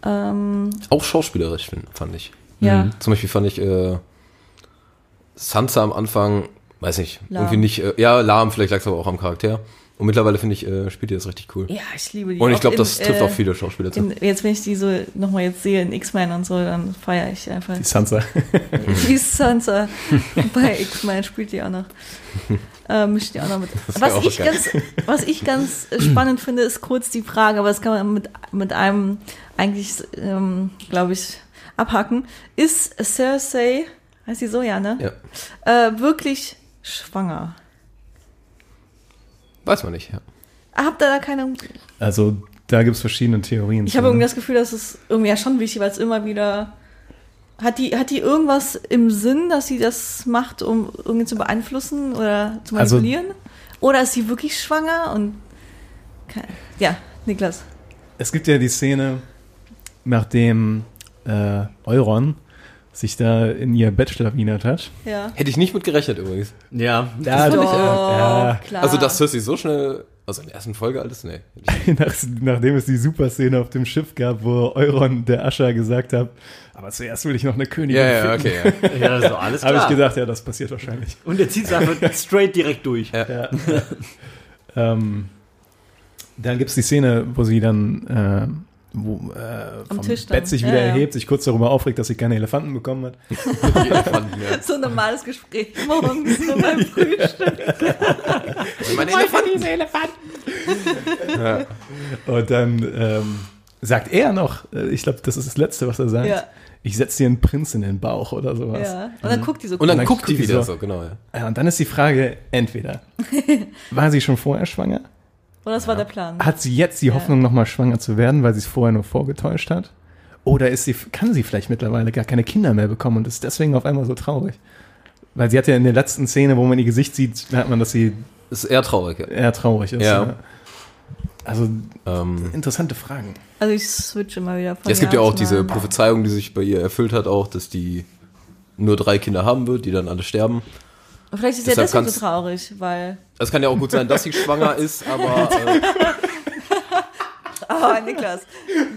Ähm, Auch schauspielerisch fand ich. ja. Mhm. Zum Beispiel fand ich äh, Sansa am Anfang, weiß nicht, Lahm. irgendwie nicht, äh, ja, lahm, vielleicht lag es aber auch am Charakter. Und mittlerweile finde ich, äh, spielt ihr das richtig cool. Ja, ich liebe die. Und ich glaube, das trifft äh, auch viele Schauspieler zu. In, jetzt, wenn ich die so nochmal jetzt sehe in X-Men und so, dann feiere ich einfach. Die Sansa. *laughs* Die Sansa bei X-Men spielt die auch noch. Äh, mischt die auch noch mit. Was auch ich, geil. ganz, was ich ganz spannend finde, ist kurz die Frage, aber das kann man mit, mit einem eigentlich, ähm, glaube ich, abhaken. Ist Cersei, heißt sie so, ja, ne? Ja. Äh, wirklich schwanger? Weiß man nicht, ja. Habt ihr da keine. Also da gibt es verschiedene Theorien. Ich habe irgendwie ne? das Gefühl, dass es irgendwie ja schon wichtig, weil es immer wieder. Hat die, hat die irgendwas im Sinn, dass sie das macht, um irgendwie zu beeinflussen oder zu Also- manipulieren? oder ist sie wirklich schwanger und. Ja, Niklas. Es gibt ja die Szene, nachdem äh, Euron sich da in ihr Bett schlawinert hat. Ja. Hätte ich nicht mit gerechnet übrigens. Ja. Ja, Doch, ja. klar. Also, dass Cersei so schnell, also in der ersten Folge alles, nee. *laughs* Nach, nachdem es die Super-Szene auf dem Schiff gab, wo Euron der Ascher gesagt hat, aber zuerst will ich noch eine Königin Ja, ja, finden. okay, ja. *laughs* Ja, so alles klar. Habe ich gedacht, ja, das passiert wahrscheinlich. Und der zieht es einfach *laughs* straight direkt durch. Ja. ähm, dann gibt es die Szene, wo sie dann äh, wo, äh, vom. Bett sich Ja, wieder ja. erhebt, sich kurz darüber aufregt, dass sie keine Elefanten bekommen hat. *laughs* Elefanten, ja. So ein normales Gespräch morgens so beim *laughs* Frühstück. Meine Elefanten. Und dann ähm, sagt er noch, äh, ich glaube, das ist das Letzte, was er sagt, Ja. ich setze dir einen Prinz in den Bauch oder sowas. Ja. Und dann guckt die so Und dann dann guckt guckt die die wieder so. so, genau, ja. Ja, und dann ist die Frage, entweder *laughs* war sie schon vorher schwanger? Oder das war der Plan. Hat sie jetzt die Hoffnung, nochmal schwanger zu werden, weil sie es vorher nur vorgetäuscht hat? Oder ist sie, kann sie vielleicht mittlerweile gar keine Kinder mehr bekommen und ist deswegen auf einmal so traurig? Weil sie hat ja in der letzten Szene, wo man ihr Gesicht sieht, merkt man, dass sie Ist eher traurig, ja. eher traurig ist. Ja. ne? Also Ähm, interessante Fragen. Also ich switche immer wieder von es gibt ja auch diese. Prophezeiung, die sich bei ihr erfüllt hat, auch, dass die nur drei Kinder haben wird, die dann alle sterben. Vielleicht ist sie ja Deshalb so traurig, weil. Es kann ja auch gut sein, dass sie schwanger *laughs* ist, aber äh, *laughs* Oh, Niklas.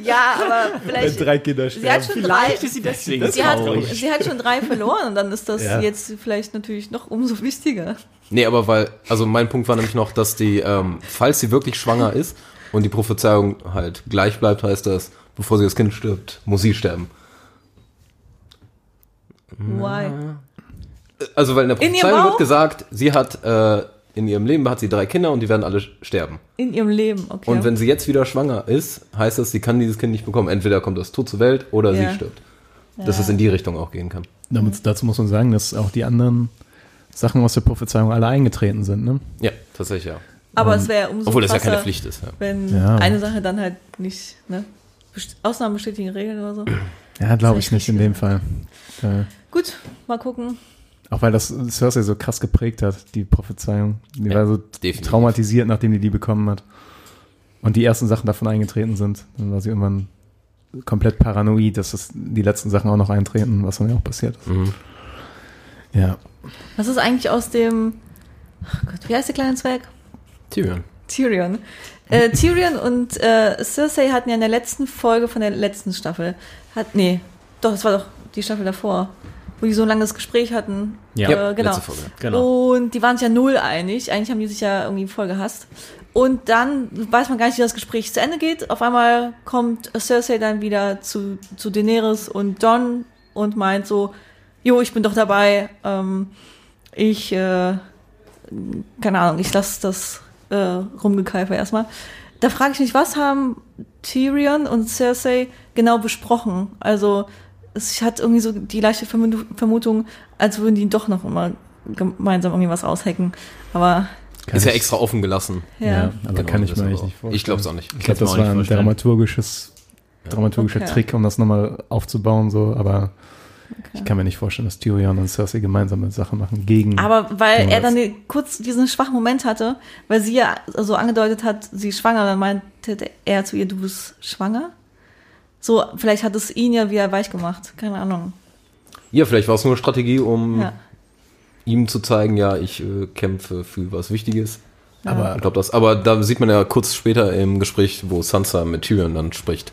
Ja, aber Wenn vielleicht. drei Kinder Sie hat sterben. schon drei. ist sie deswegen Sie hat, sie hat schon drei verloren und dann ist das Ja. jetzt vielleicht natürlich noch umso wichtiger. nee, aber weil, also mein Punkt war nämlich noch, dass die, ähm, falls sie wirklich schwanger ist und die Prophezeiung halt gleich bleibt, heißt das, bevor sie das Kind stirbt, muss sie sterben. Why? Also weil in der In ihrem Prophezeiung wird gesagt, sie hat äh, in ihrem Leben hat sie drei Kinder und die werden alle sterben. In ihrem Leben, okay. Und wenn sie jetzt wieder schwanger ist, heißt das, sie kann dieses Kind nicht bekommen. Entweder kommt das tot zur Welt oder Ja. sie stirbt. Dass es in die Richtung auch gehen kann. Damit, dazu muss man sagen, dass auch die anderen Sachen aus der Prophezeiung alle eingetreten sind. Ne? Ja, tatsächlich ja. aber es wäre umso Obwohl das ja keine Pflicht ist. Ja. wenn Ja. eine Sache dann halt nicht, ne? Ausnahmen bestätigen Regeln oder so. Ja, glaube ich nicht in dem Fall. Äh, Gut, mal gucken. Auch weil das Cersei so krass geprägt hat, die Prophezeiung. Die Ja, war so definitiv. traumatisiert, nachdem die die bekommen hat. Und die ersten Sachen davon eingetreten sind. Dann war sie irgendwann komplett paranoid, dass das die letzten Sachen auch noch eintreten, was dann ja auch passiert ist. Mhm. Ja. Was ist eigentlich aus dem. Ach Gott, wie heißt der kleine Zwerg? Tyrion. Tyrion. Äh, Tyrion und äh, Cersei hatten ja in der letzten Folge von der letzten Staffel. Hat, nee, doch, es war doch die Staffel davor, wo die so ein langes Gespräch hatten. Ja, äh, genau. letzte Folge. Genau. Und die waren sich ja null einig. Eigentlich haben die sich ja irgendwie voll gehasst. Und dann weiß man gar nicht, wie das Gespräch zu Ende geht. Auf einmal kommt Cersei dann wieder zu, zu Daenerys und Don und meint so, jo, ich bin doch dabei. Ähm, ich, äh, keine Ahnung, ich lasse das äh, Rumgekeifer erstmal. Da frage ich mich, was haben Tyrion und Cersei genau besprochen? Also es hat irgendwie so die leichte Vermu- Vermutung, als würden die doch noch immer gemeinsam irgendwie was aushacken. Aber Kann Ist ja ich- extra offen gelassen. ja. Ja, aber Genau, kann ich mir eigentlich nicht vorstellen. Ich glaube es auch nicht. Ich glaube, Kann's mir das war ein dramaturgisches, dramaturgischer Okay. Trick, um das nochmal aufzubauen, so, aber ich kann mir nicht vorstellen, dass Tyrion und Cersei gemeinsame Sachen machen gegen. Aber weil er dann die- kurz diesen schwachen Moment hatte, weil sie ja so angedeutet hat, sie ist schwanger, dann meinte er zu ihr, du bist schwanger? So, vielleicht hat es ihn ja wieder weich gemacht. Keine Ahnung. Ja, vielleicht war es nur Strategie, um Ja. ihm zu zeigen, ja, ich äh, kämpfe für was Wichtiges. aber Ich glaube das. Aber da sieht man ja kurz später im Gespräch, wo Sansa mit Tyrion dann spricht,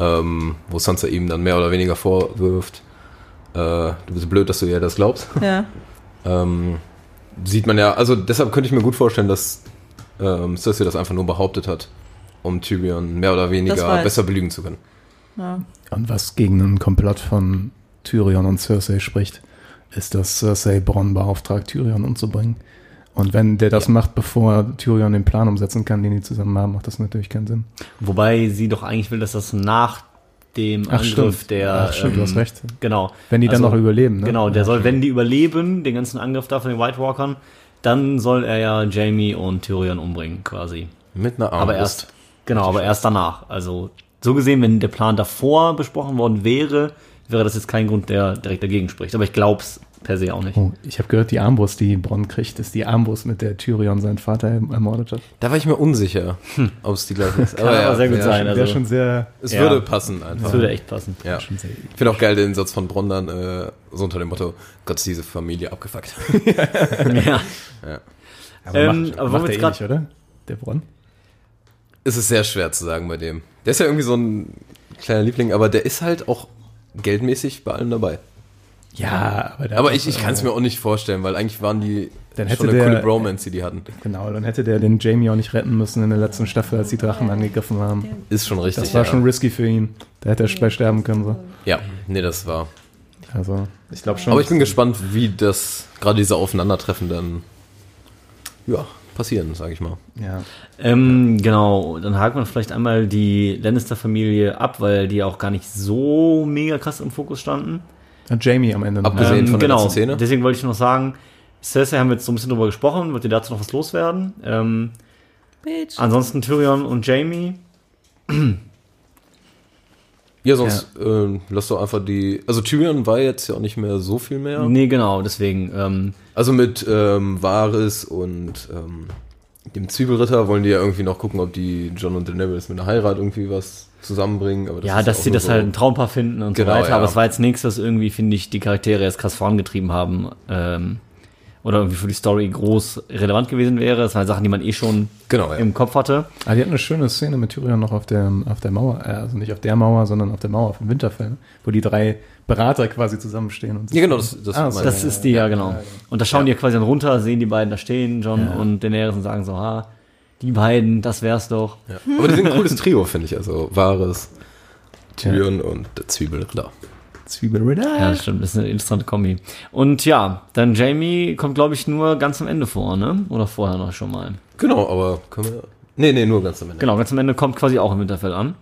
ähm, wo Sansa ihm dann mehr oder weniger vorwirft, äh, du bist blöd, dass du ihr das glaubst. Ja. *laughs* ähm, sieht man ja, also deshalb könnte ich mir gut vorstellen, dass ähm, Cersei das einfach nur behauptet hat, um Tyrion mehr oder weniger besser belügen zu können. Ja. Und was gegen einen Komplott von Tyrion und Cersei spricht, ist, dass Cersei Bronn beauftragt, Tyrion umzubringen. Und wenn der das Ja. macht, bevor Tyrion den Plan umsetzen kann, den die zusammen haben, macht das natürlich keinen Sinn. Wobei sie doch eigentlich will, dass das nach dem Ach, Angriff stimmt. der. Ach, stimmt, du hast recht. Genau. Wenn die dann Also, noch überleben, ne? Genau, der Ja. soll, wenn die überleben, den ganzen Angriff da von den White Walkern, dann soll er ja Jamie und Tyrion umbringen, quasi. Mit einer Armbrust. Aber erst, genau, aber erst danach. Also, so gesehen, wenn der Plan davor besprochen worden wäre, wäre das jetzt kein Grund, der direkt dagegen spricht. Aber ich glaub's per se auch nicht. Oh, ich habe gehört, die Armbrust, die Bronn kriegt, ist die Armbrust, mit der Tyrion seinen Vater ermordet hat. Da war ich mir unsicher, ob es die gleiche *laughs* ist. Kann aber sehr gut ja, sein. Also, schon sehr, Es Ja. würde passen einfach. das würde echt passen. Ja. Ich finde auch geil den Satz von Bronn dann, äh, so unter dem Motto, Gott ist diese Familie abgefuckt. *laughs* ja. Aber Ähm, macht, aber macht er eh nicht, oder? Der Bronn? Es ist sehr schwer zu sagen bei dem. Der ist ja irgendwie so ein kleiner Liebling, aber der ist halt auch geldmäßig bei allem dabei. Ja, aber, Aber ich, ich kann es äh, mir auch nicht vorstellen, weil eigentlich waren die Dann hätte schon eine der- coole Bromance, die die hatten. Genau, dann hätte der den Jamie auch nicht retten müssen in der letzten Staffel, als die Drachen angegriffen haben. Ist schon richtig. Das war ja. schon risky für ihn. Da hätte er bei sterben können. So. Ja, nee, das war. Also, ich glaube schon. Aber ich bin gespannt, wie das, gerade diese Aufeinandertreffen dann, ja, passieren, sage ich mal. Ja. Ähm, genau, dann hakt man vielleicht einmal die Lannister-Familie ab, weil die auch gar nicht so mega krass im Fokus standen. Und Jamie am Ende noch. Abgesehen- von der genau, letzten Szene? deswegen wollte ich noch sagen, Cersei haben wir jetzt so ein bisschen drüber gesprochen, wird ihr dazu noch was loswerden? Ähm, Bitch. ansonsten Tyrion und Jamie. Ja, sonst ähm, lass doch einfach die. Also Tyrion war jetzt ja auch nicht mehr so viel mehr. Nee, genau, deswegen. Ähm, Also mit ähm, Varys und ähm, dem Zwiebelritter wollen die ja irgendwie noch gucken, ob die John und Daenerys mit einer Heirat irgendwie was zusammenbringen. Aber das ja, dass sie das so- halt ein Traumpaar finden und Genau, so weiter, ja. aber es war jetzt nichts, was irgendwie, finde ich, die Charaktere jetzt krass vorangetrieben haben. Ähm, oder irgendwie für die Story groß relevant gewesen wäre. Das waren Sachen, die man eh schon Genau, ja. im Kopf hatte. Ah, die hatten eine schöne Szene mit Tyrion noch auf der, auf der Mauer, äh, also nicht auf der Mauer, sondern auf der Mauer von Winterfell, wo die drei Berater quasi zusammenstehen. Und Ja, genau, das, das Ah. Das ist die, ja, genau. Und da schauen Ja. die ja quasi dann runter, sehen die beiden da stehen, John Ja. und Daenerys und sagen so, ha, die beiden, das wär's doch. Ja. Aber die sind ein cooles Trio, finde ich. Also Varys, Tyrion und der Zwiebelritter. Zwiebelritter. Ja, das stimmt, das ist eine interessante Kombi. Und ja, dann Jamie kommt, glaube ich, nur ganz am Ende vor, ne? Oder vorher noch schon mal. Genau, aber können wir. Nee, nee, nur ganz am Ende. Genau, ganz am Ende kommt quasi auch im Winterfell an.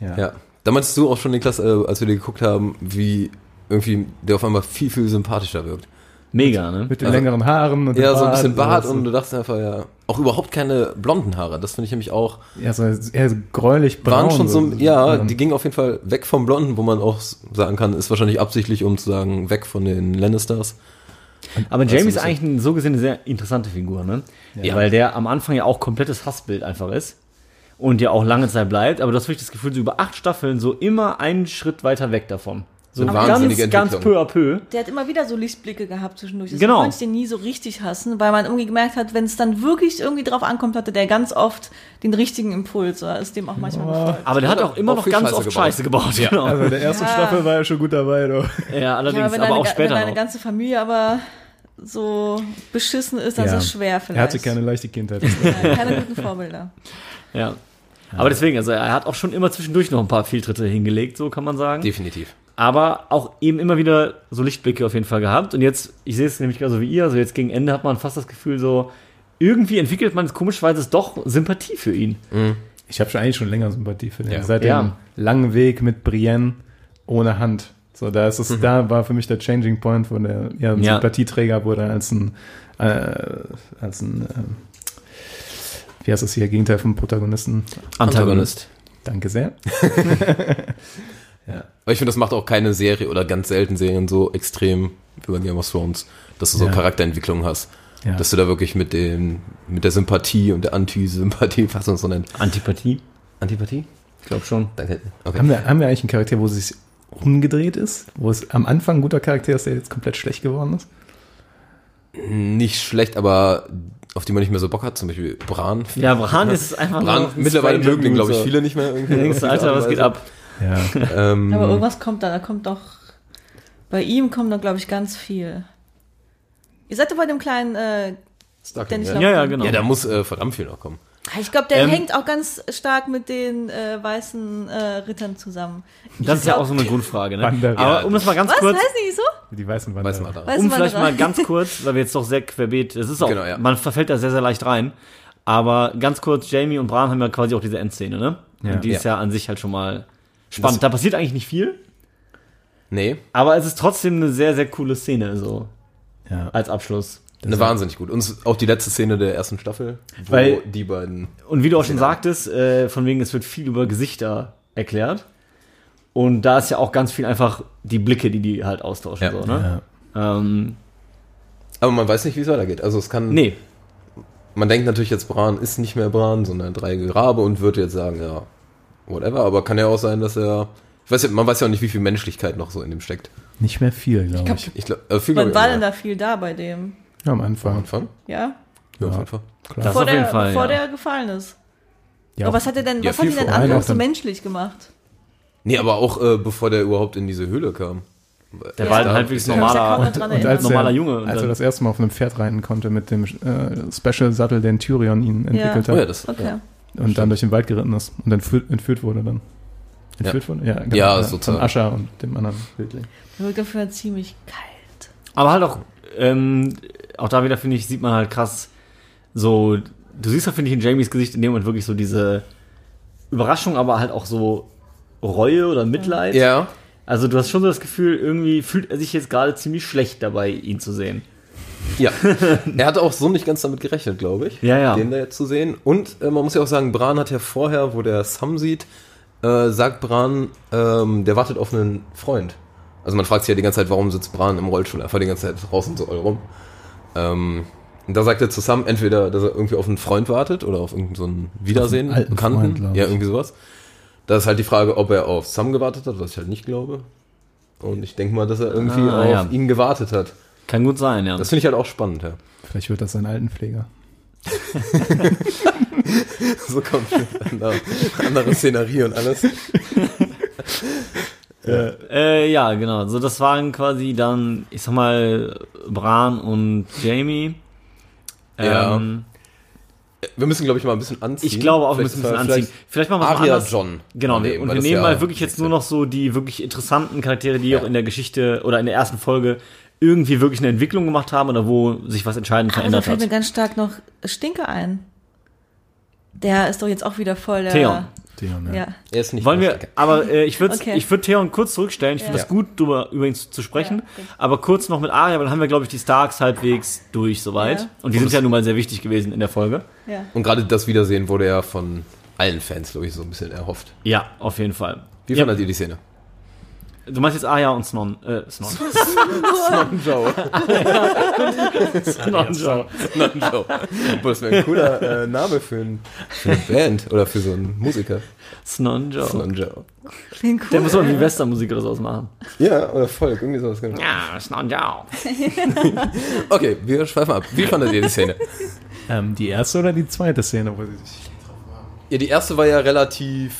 Ja. Ja. Da meinst du auch schon, Niklas, äh, als wir die geguckt haben, wie irgendwie der auf einmal viel, viel sympathischer wirkt. Mega, ne? Mit den Also- längeren Haaren und Ja, dem so ein bisschen Bart so- und du dachtest einfach, ja, auch überhaupt keine blonden Haare. Das finde ich nämlich auch, Ja, so eher so gräulich braun. waren schon so, ja, Ja. die gingen auf jeden Fall weg vom Blonden, wo man auch sagen kann, ist wahrscheinlich absichtlich, um zu sagen, weg von den Lannisters. Aber Also Jamie ist eigentlich so gesehen eine sehr interessante Figur, ne? Ja. Weil der am Anfang ja auch komplettes Hassbild einfach ist. Und ja auch lange Zeit bleibt, aber du hast wirklich das Gefühl, so über acht Staffeln so immer einen Schritt weiter weg davon. So Eine ganz, wahnsinnige ganz peu à peu. Der hat immer wieder so Lichtblicke gehabt zwischendurch. Deswegen Genau. konnte ich den nie so richtig hassen, weil man irgendwie gemerkt hat, wenn es dann wirklich irgendwie drauf ankommt, hatte der ganz oft den richtigen Impuls oder ist dem auch manchmal gefolgt. Aber der hat auch immer Auch noch ganz Scheiße oft gebaut. Scheiße gebaut. Genau. Also der erste Ja. Staffel war ja schon gut dabei, du. ja, Ja, allerdings, aber wenn, aber deine, auch ga- wenn später deine ganze Familie aber so beschissen ist, dann Ja. ist es schwer vielleicht. Er hatte keine leichte Kindheit. *laughs* Ja, keine guten Vorbilder. Ja. Aber deswegen, also er hat auch schon immer zwischendurch noch ein paar Fehltritte hingelegt, so kann man sagen. Definitiv. Aber auch eben immer wieder so Lichtblicke auf jeden Fall gehabt. Und jetzt, ich sehe es nämlich gerade so wie ihr, also jetzt gegen Ende hat man fast das Gefühl so, irgendwie entwickelt man komischerweise doch Sympathie für ihn. Ich habe schon eigentlich schon länger Sympathie für den. Ja. Seit dem Ja. langen Weg mit Brienne ohne Hand. So, da ist es, Mhm. da war für mich der Changing Point, wo der ja, ein Ja. Sympathieträger wurde als ein, äh, als ein, ähm, wie heißt das hier, Gegenteil vom Protagonisten. Antagonist. Danke sehr. *laughs* Aber ich finde, das macht auch keine Serie oder ganz selten Serien so extrem wie bei Game of Thrones, dass du so Ja. Charakterentwicklung hast. Ja. Dass du da wirklich mit den, mit der Sympathie und der Antisympathie, *laughs* was man so nennt. Antipathie? Antipathie? Ich glaube schon. Danke. Okay. Haben wir, haben wir eigentlich einen Charakter, wo es sich umgedreht ist? Wo es am Anfang ein guter Charakter ist, der jetzt komplett schlecht geworden ist? Nicht schlecht, aber auf die man nicht mehr so Bock hat, zum Beispiel Bran. Ja, Bran ist einfach Bran, mittlerweile mögen den, glaube ich, viele nicht mehr irgendwie. Denkst, Alter, was geht ab? Ja. Ähm, Aber irgendwas kommt da, da kommt doch, bei ihm kommt doch, glaube ich, ganz viel. Ihr seid doch bei dem kleinen, äh, der nicht ja. Ja, ja, genau. ja, da muss äh, verdammt viel noch kommen. Ich glaube, der Ähm, hängt auch ganz stark mit den äh, weißen äh, Rittern zusammen. Das ist ja auch so eine Grundfrage, ne? Wanderer. Aber um das mal ganz Was, kurz, heißen die so? Die weißen Weiß Wanderer. man da. Weiß um vielleicht mal ganz kurz, weil wir jetzt doch sehr querbeet, es ist auch, Genau, ja. man verfällt da sehr, sehr leicht rein. Aber ganz kurz, Jamie und Bran haben ja quasi auch diese Endszene, ne? Ja. Und die ist ja an sich halt schon mal spannend. da passiert eigentlich nicht viel, Nee. aber es ist trotzdem eine sehr, sehr coole Szene, so Ja. als Abschluss. Ne, wahnsinnig gut. Und es- auch die letzte Szene der ersten Staffel, wo Weil- die beiden. Und wie du auch schon sagtest, äh, von wegen, es wird viel über Gesichter erklärt. Und da ist ja auch ganz viel einfach die Blicke, die die halt austauschen. Ja. So, ne? Ähm, Aber man weiß nicht, wie es weitergeht. Also es kann. nee, Man denkt natürlich jetzt, Bran ist nicht mehr Bran, sondern drei Rabe und wird jetzt sagen, ja, whatever. Aber kann ja auch sein, dass er. Ich weiß ja, man weiß ja auch nicht, wie viel Menschlichkeit noch so in dem steckt. Nicht mehr viel, glaube ich. Ich glaube, äh, viel glaub Wann ich war denn ja. da viel da bei dem? Ja, am Am Anfang. Anfang? Ja? Ja, auf jeden Fall. Klar. Das Vor auf jeden der, Fall, bevor ja. der gefallen ist. Ja, Aber was hat er denn, Ja, was hat ihn denn anfangs so menschlich gemacht? Nee, aber auch äh, bevor der überhaupt in diese Höhle kam. der Ja. war halt Da- halbwegs er- normaler, Und erinnern. als normaler er, Junge. Und als er das erste Mal auf einem Pferd reiten konnte mit dem äh, Special-Sattel, den Tyrion ihn entwickelt Oh ja, hat das. Okay. Ja. und dann durch den Wald geritten ist und entführt, entführt wurde dann. Entführt wurde? Ja, genau. Ja, Von sozusagen. Ascher und dem anderen Wildling. Der wird dafür ziemlich kalt. Aber halt auch, ähm, auch da wieder finde ich, sieht man halt krass, so, du siehst da, finde ich, in Jamies Gesicht in dem Moment wirklich so diese Überraschung, aber halt auch so Reue oder Mitleid. ja. Also du hast schon so das Gefühl, irgendwie fühlt er sich jetzt gerade ziemlich schlecht dabei, ihn zu sehen. Ja. *laughs* er hatte auch so nicht ganz damit gerechnet, glaube ich. Ja, ja. Den da jetzt zu sehen. Und äh, man muss ja auch sagen, Bran hat ja vorher, wo der Sam sieht, äh, sagt Bran, ähm, der wartet auf einen Freund. Also man fragt sich ja die ganze Zeit, warum sitzt Bran im Rollstuhl einfach die ganze Zeit draußen so rum. Ähm, und da sagt er zu Sam entweder, dass er irgendwie auf einen Freund wartet oder auf irgendein so ein Wiedersehen, einen Bekannten. Freund, ja, irgendwie sowas. Da ist halt die Frage, ob er auf Sam gewartet hat, was ich halt nicht glaube. Und ich denke mal, dass er irgendwie Ah, auf ja. ihn gewartet hat. Kann gut sein, ja. Das finde ich halt auch spannend, ja. Vielleicht wird das ein Altenpfleger. *laughs* So kommt andere, andere Szenerie und alles. *laughs* Äh, ja, genau. So, das waren quasi dann, ich sag mal, Bran und Jamie. Ja. Ähm, Wir müssen, glaube ich, mal ein bisschen anziehen. ich glaube auch, wir Vielleicht müssen ein bisschen anziehen. Vielleicht machen wir anders. John. Genau, wir, und wir nehmen ja mal wirklich jetzt nur noch so die wirklich interessanten Charaktere, die auch in der Geschichte oder in der ersten Folge irgendwie wirklich eine Entwicklung gemacht haben oder wo sich was entscheidend Aber da verändert fällt mir hat. ganz stark noch Stinke ein. Der ist doch jetzt auch wieder voll der. Theon. Theon, Ja. Er ist nicht Wollen wir, aber äh, ich würde Okay. ich würd Theon kurz zurückstellen. Ich finde Ja. das gut, darüber übrigens zu sprechen. Ja, aber kurz noch mit Arya, weil dann haben wir, glaube ich, die Starks halbwegs durch soweit. Ja. Und die sind ja nun mal sehr wichtig gewesen in der Folge. ja. Und gerade das Wiedersehen wurde ja von allen Fans, glaube ich, so ein bisschen erhofft. Ja, auf jeden Fall. Wie Ja. fandet ihr die Szene? Du meinst jetzt Arya und Snon. Äh, Snon. *laughs* Snon Joe. Snon Joe. Snon Joe. Obwohl, das wäre ein cooler äh, Name für, ein, für eine Band oder für so einen Musiker. Snon Joe. Snon Joe. Klingt cool. Der muss mal wie Westernmusik oder sowas machen. Ja, oder Volk, irgendwie sowas. Genau. Ja, Snon Joe. *laughs* Okay, wir schweifen ab. Wie fandet ihr die Szene? Ähm, die erste oder die zweite Szene, wo sie sich. Ja, die erste war ja relativ.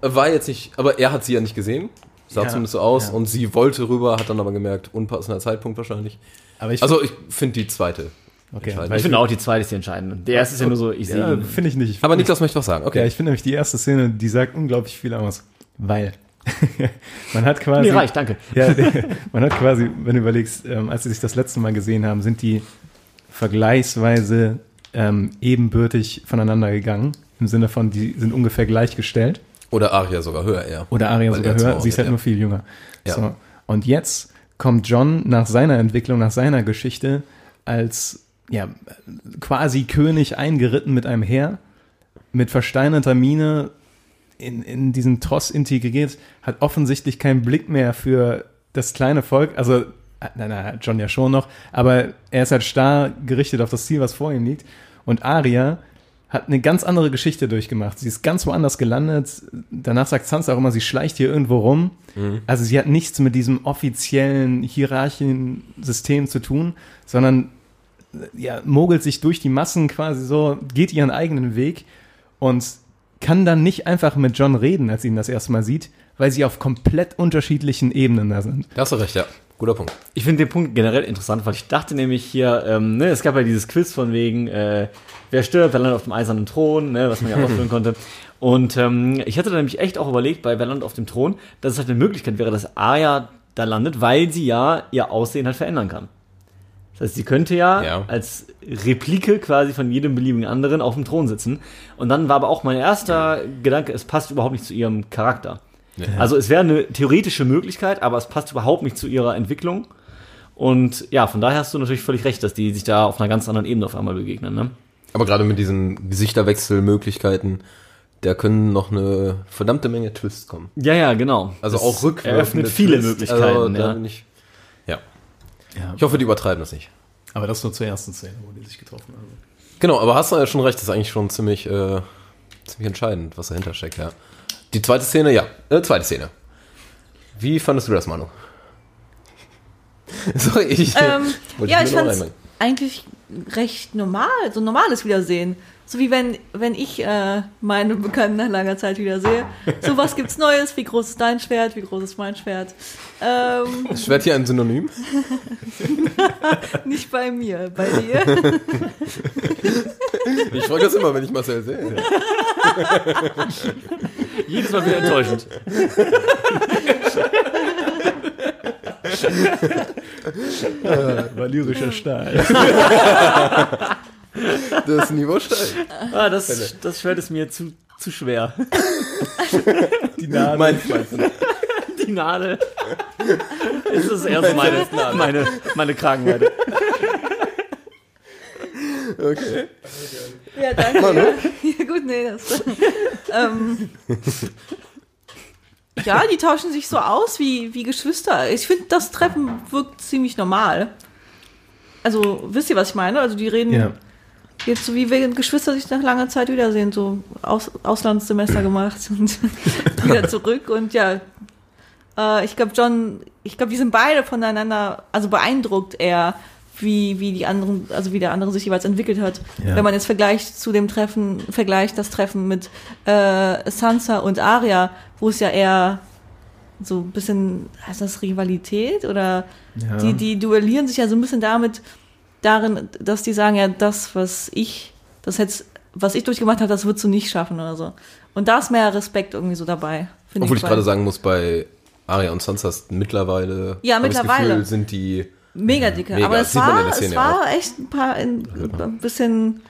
War jetzt nicht. Aber er hat sie ja nicht gesehen. Sah Ja, zumindest so aus. ja. Und sie wollte rüber, hat dann aber gemerkt, unpassender Zeitpunkt wahrscheinlich. Aber ich Also ich finde die zweite. okay, Ich finde auch, die zweite ist die entscheidende. Der erste ist ja nur so, ich sehe ja, ihn. finde ich nicht. Ich Aber Niklas möchte was sagen. Okay. Ja, ich finde nämlich die erste Szene, die sagt unglaublich viel aus. Weil *laughs* man hat quasi. Nee, reicht, danke. *laughs* Ja, *laughs* man hat quasi, wenn du überlegst, ähm, als sie sich das letzte Mal gesehen haben, sind die vergleichsweise ähm, ebenbürtig voneinander gegangen. Im Sinne von, die sind ungefähr gleichgestellt. Oder Aria sogar höher, eher. Oder Arya Weil sogar er höher, sie ist halt ja. nur viel jünger. Ja. So. Und jetzt kommt John nach seiner Entwicklung, nach seiner Geschichte als ja, quasi König eingeritten mit einem Heer, mit versteinerter Miene in, in diesen Tross integriert, hat offensichtlich keinen Blick mehr für das kleine Volk. Also, äh, nein, nein, hat John ja schon noch, aber er ist halt starr gerichtet auf das Ziel, was vor ihm liegt. Und Arya hat eine ganz andere Geschichte durchgemacht. Sie ist ganz woanders gelandet. Danach sagt Sansa auch immer, sie schleicht hier irgendwo rum. Also sie hat nichts mit diesem offiziellen Hierarchiensystem zu tun, sondern ja, mogelt sich durch die Massen quasi so, geht ihren eigenen Weg und kann dann nicht einfach mit John reden, als sie ihn das erste Mal sieht, weil sie auf komplett unterschiedlichen Ebenen da sind. Da hast du recht, ja. Guter Punkt. Ich finde den Punkt generell interessant, weil ich dachte nämlich hier, ähm, ne, es gab ja dieses Quiz von wegen, äh, wer stirbt, wer landet auf dem eisernen Thron, ne, was man ja *laughs* ausführen konnte. Und ähm, ich hatte da nämlich echt auch überlegt, bei Wer landet auf dem Thron, dass es halt eine Möglichkeit wäre, dass Arya da landet, weil sie ja ihr Aussehen halt verändern kann. Das heißt, sie könnte ja, Ja. als Replike quasi von jedem beliebigen anderen auf dem Thron sitzen. Und dann war aber auch mein erster Gedanke, es passt überhaupt nicht zu ihrem Charakter. Also es wäre eine theoretische Möglichkeit, aber es passt überhaupt nicht zu ihrer Entwicklung. Und ja, von daher hast du natürlich völlig recht, dass die sich da auf einer ganz anderen Ebene auf einmal begegnen. Ne? Aber gerade mit diesen Gesichterwechselmöglichkeiten, da können noch eine verdammte Menge Twists kommen. Ja, ja, genau. Also Das auch rückwirkend. Eröffnet viele Möglichkeiten. Also, ja. ich, ja. Ja. Ich hoffe, die übertreiben das nicht. Aber das nur zur ersten Szene, wo die sich getroffen haben. Genau, aber hast du ja schon recht, das ist eigentlich schon ziemlich, äh, ziemlich entscheidend, was dahinter steckt, ja. Die zweite Szene, ja. Äh, zweite Szene. Wie fandest du das, Manu? *laughs* Sorry, ich. Ähm, ja, ich noch fand eigentlich recht normal, so normales Wiedersehen. So wie wenn, wenn ich äh, meine Bekannten nach langer Zeit wieder sehe. So, was *laughs* gibt's Neues? Wie groß ist dein Schwert? Wie groß ist mein Schwert? Ähm, Ist Schwert hier ein Synonym? *laughs* nicht bei mir, bei dir. Ich frage das immer, wenn ich Marcel sehe. Jedes Mal wieder enttäuschend. Valyrischer Stahl. Das Niveau steigt. Ah, das, das Schwert ist mir zu, zu schwer. Die Nadel. Meins, meinst du? Die Nadel. Es ist eher so meine, meine, meine Kragenweite. Okay. Ja, danke. *laughs* Ja, gut, nee, das. ähm, ja, die tauschen sich so aus wie, wie Geschwister. Ich finde, das Treffen wirkt ziemlich normal. Also, wisst ihr, was ich meine? Also, die reden Ja. jetzt so wie wenn Geschwister sich nach langer Zeit wiedersehen, so Aus Auslandssemester gemacht *laughs* und wieder zurück. Und ja, äh, ich glaube, John, ich glaube, die sind beide voneinander, also beeindruckt eher, wie, wie die anderen, also wie der andere sich jeweils entwickelt hat. Ja. Wenn man jetzt vergleicht zu dem Treffen, vergleicht das Treffen mit äh, Sansa und Arya, wo es ja eher so ein bisschen, heißt das Rivalität oder Ja. die, die duellieren sich ja so ein bisschen damit, darin, dass die sagen, ja, das, was ich, das jetzt, was ich durchgemacht habe, das würdest du nicht schaffen oder so. Und da ist mehr Respekt irgendwie so dabei. finde Obwohl ich bei- gerade sagen muss, bei Arya und Sansa ist mittlerweile, Ja, ich mittlerweile. Gefühl, sind die Mega dicke. Mega, Aber es war, es war echt ein paar, ein, ein bisschen,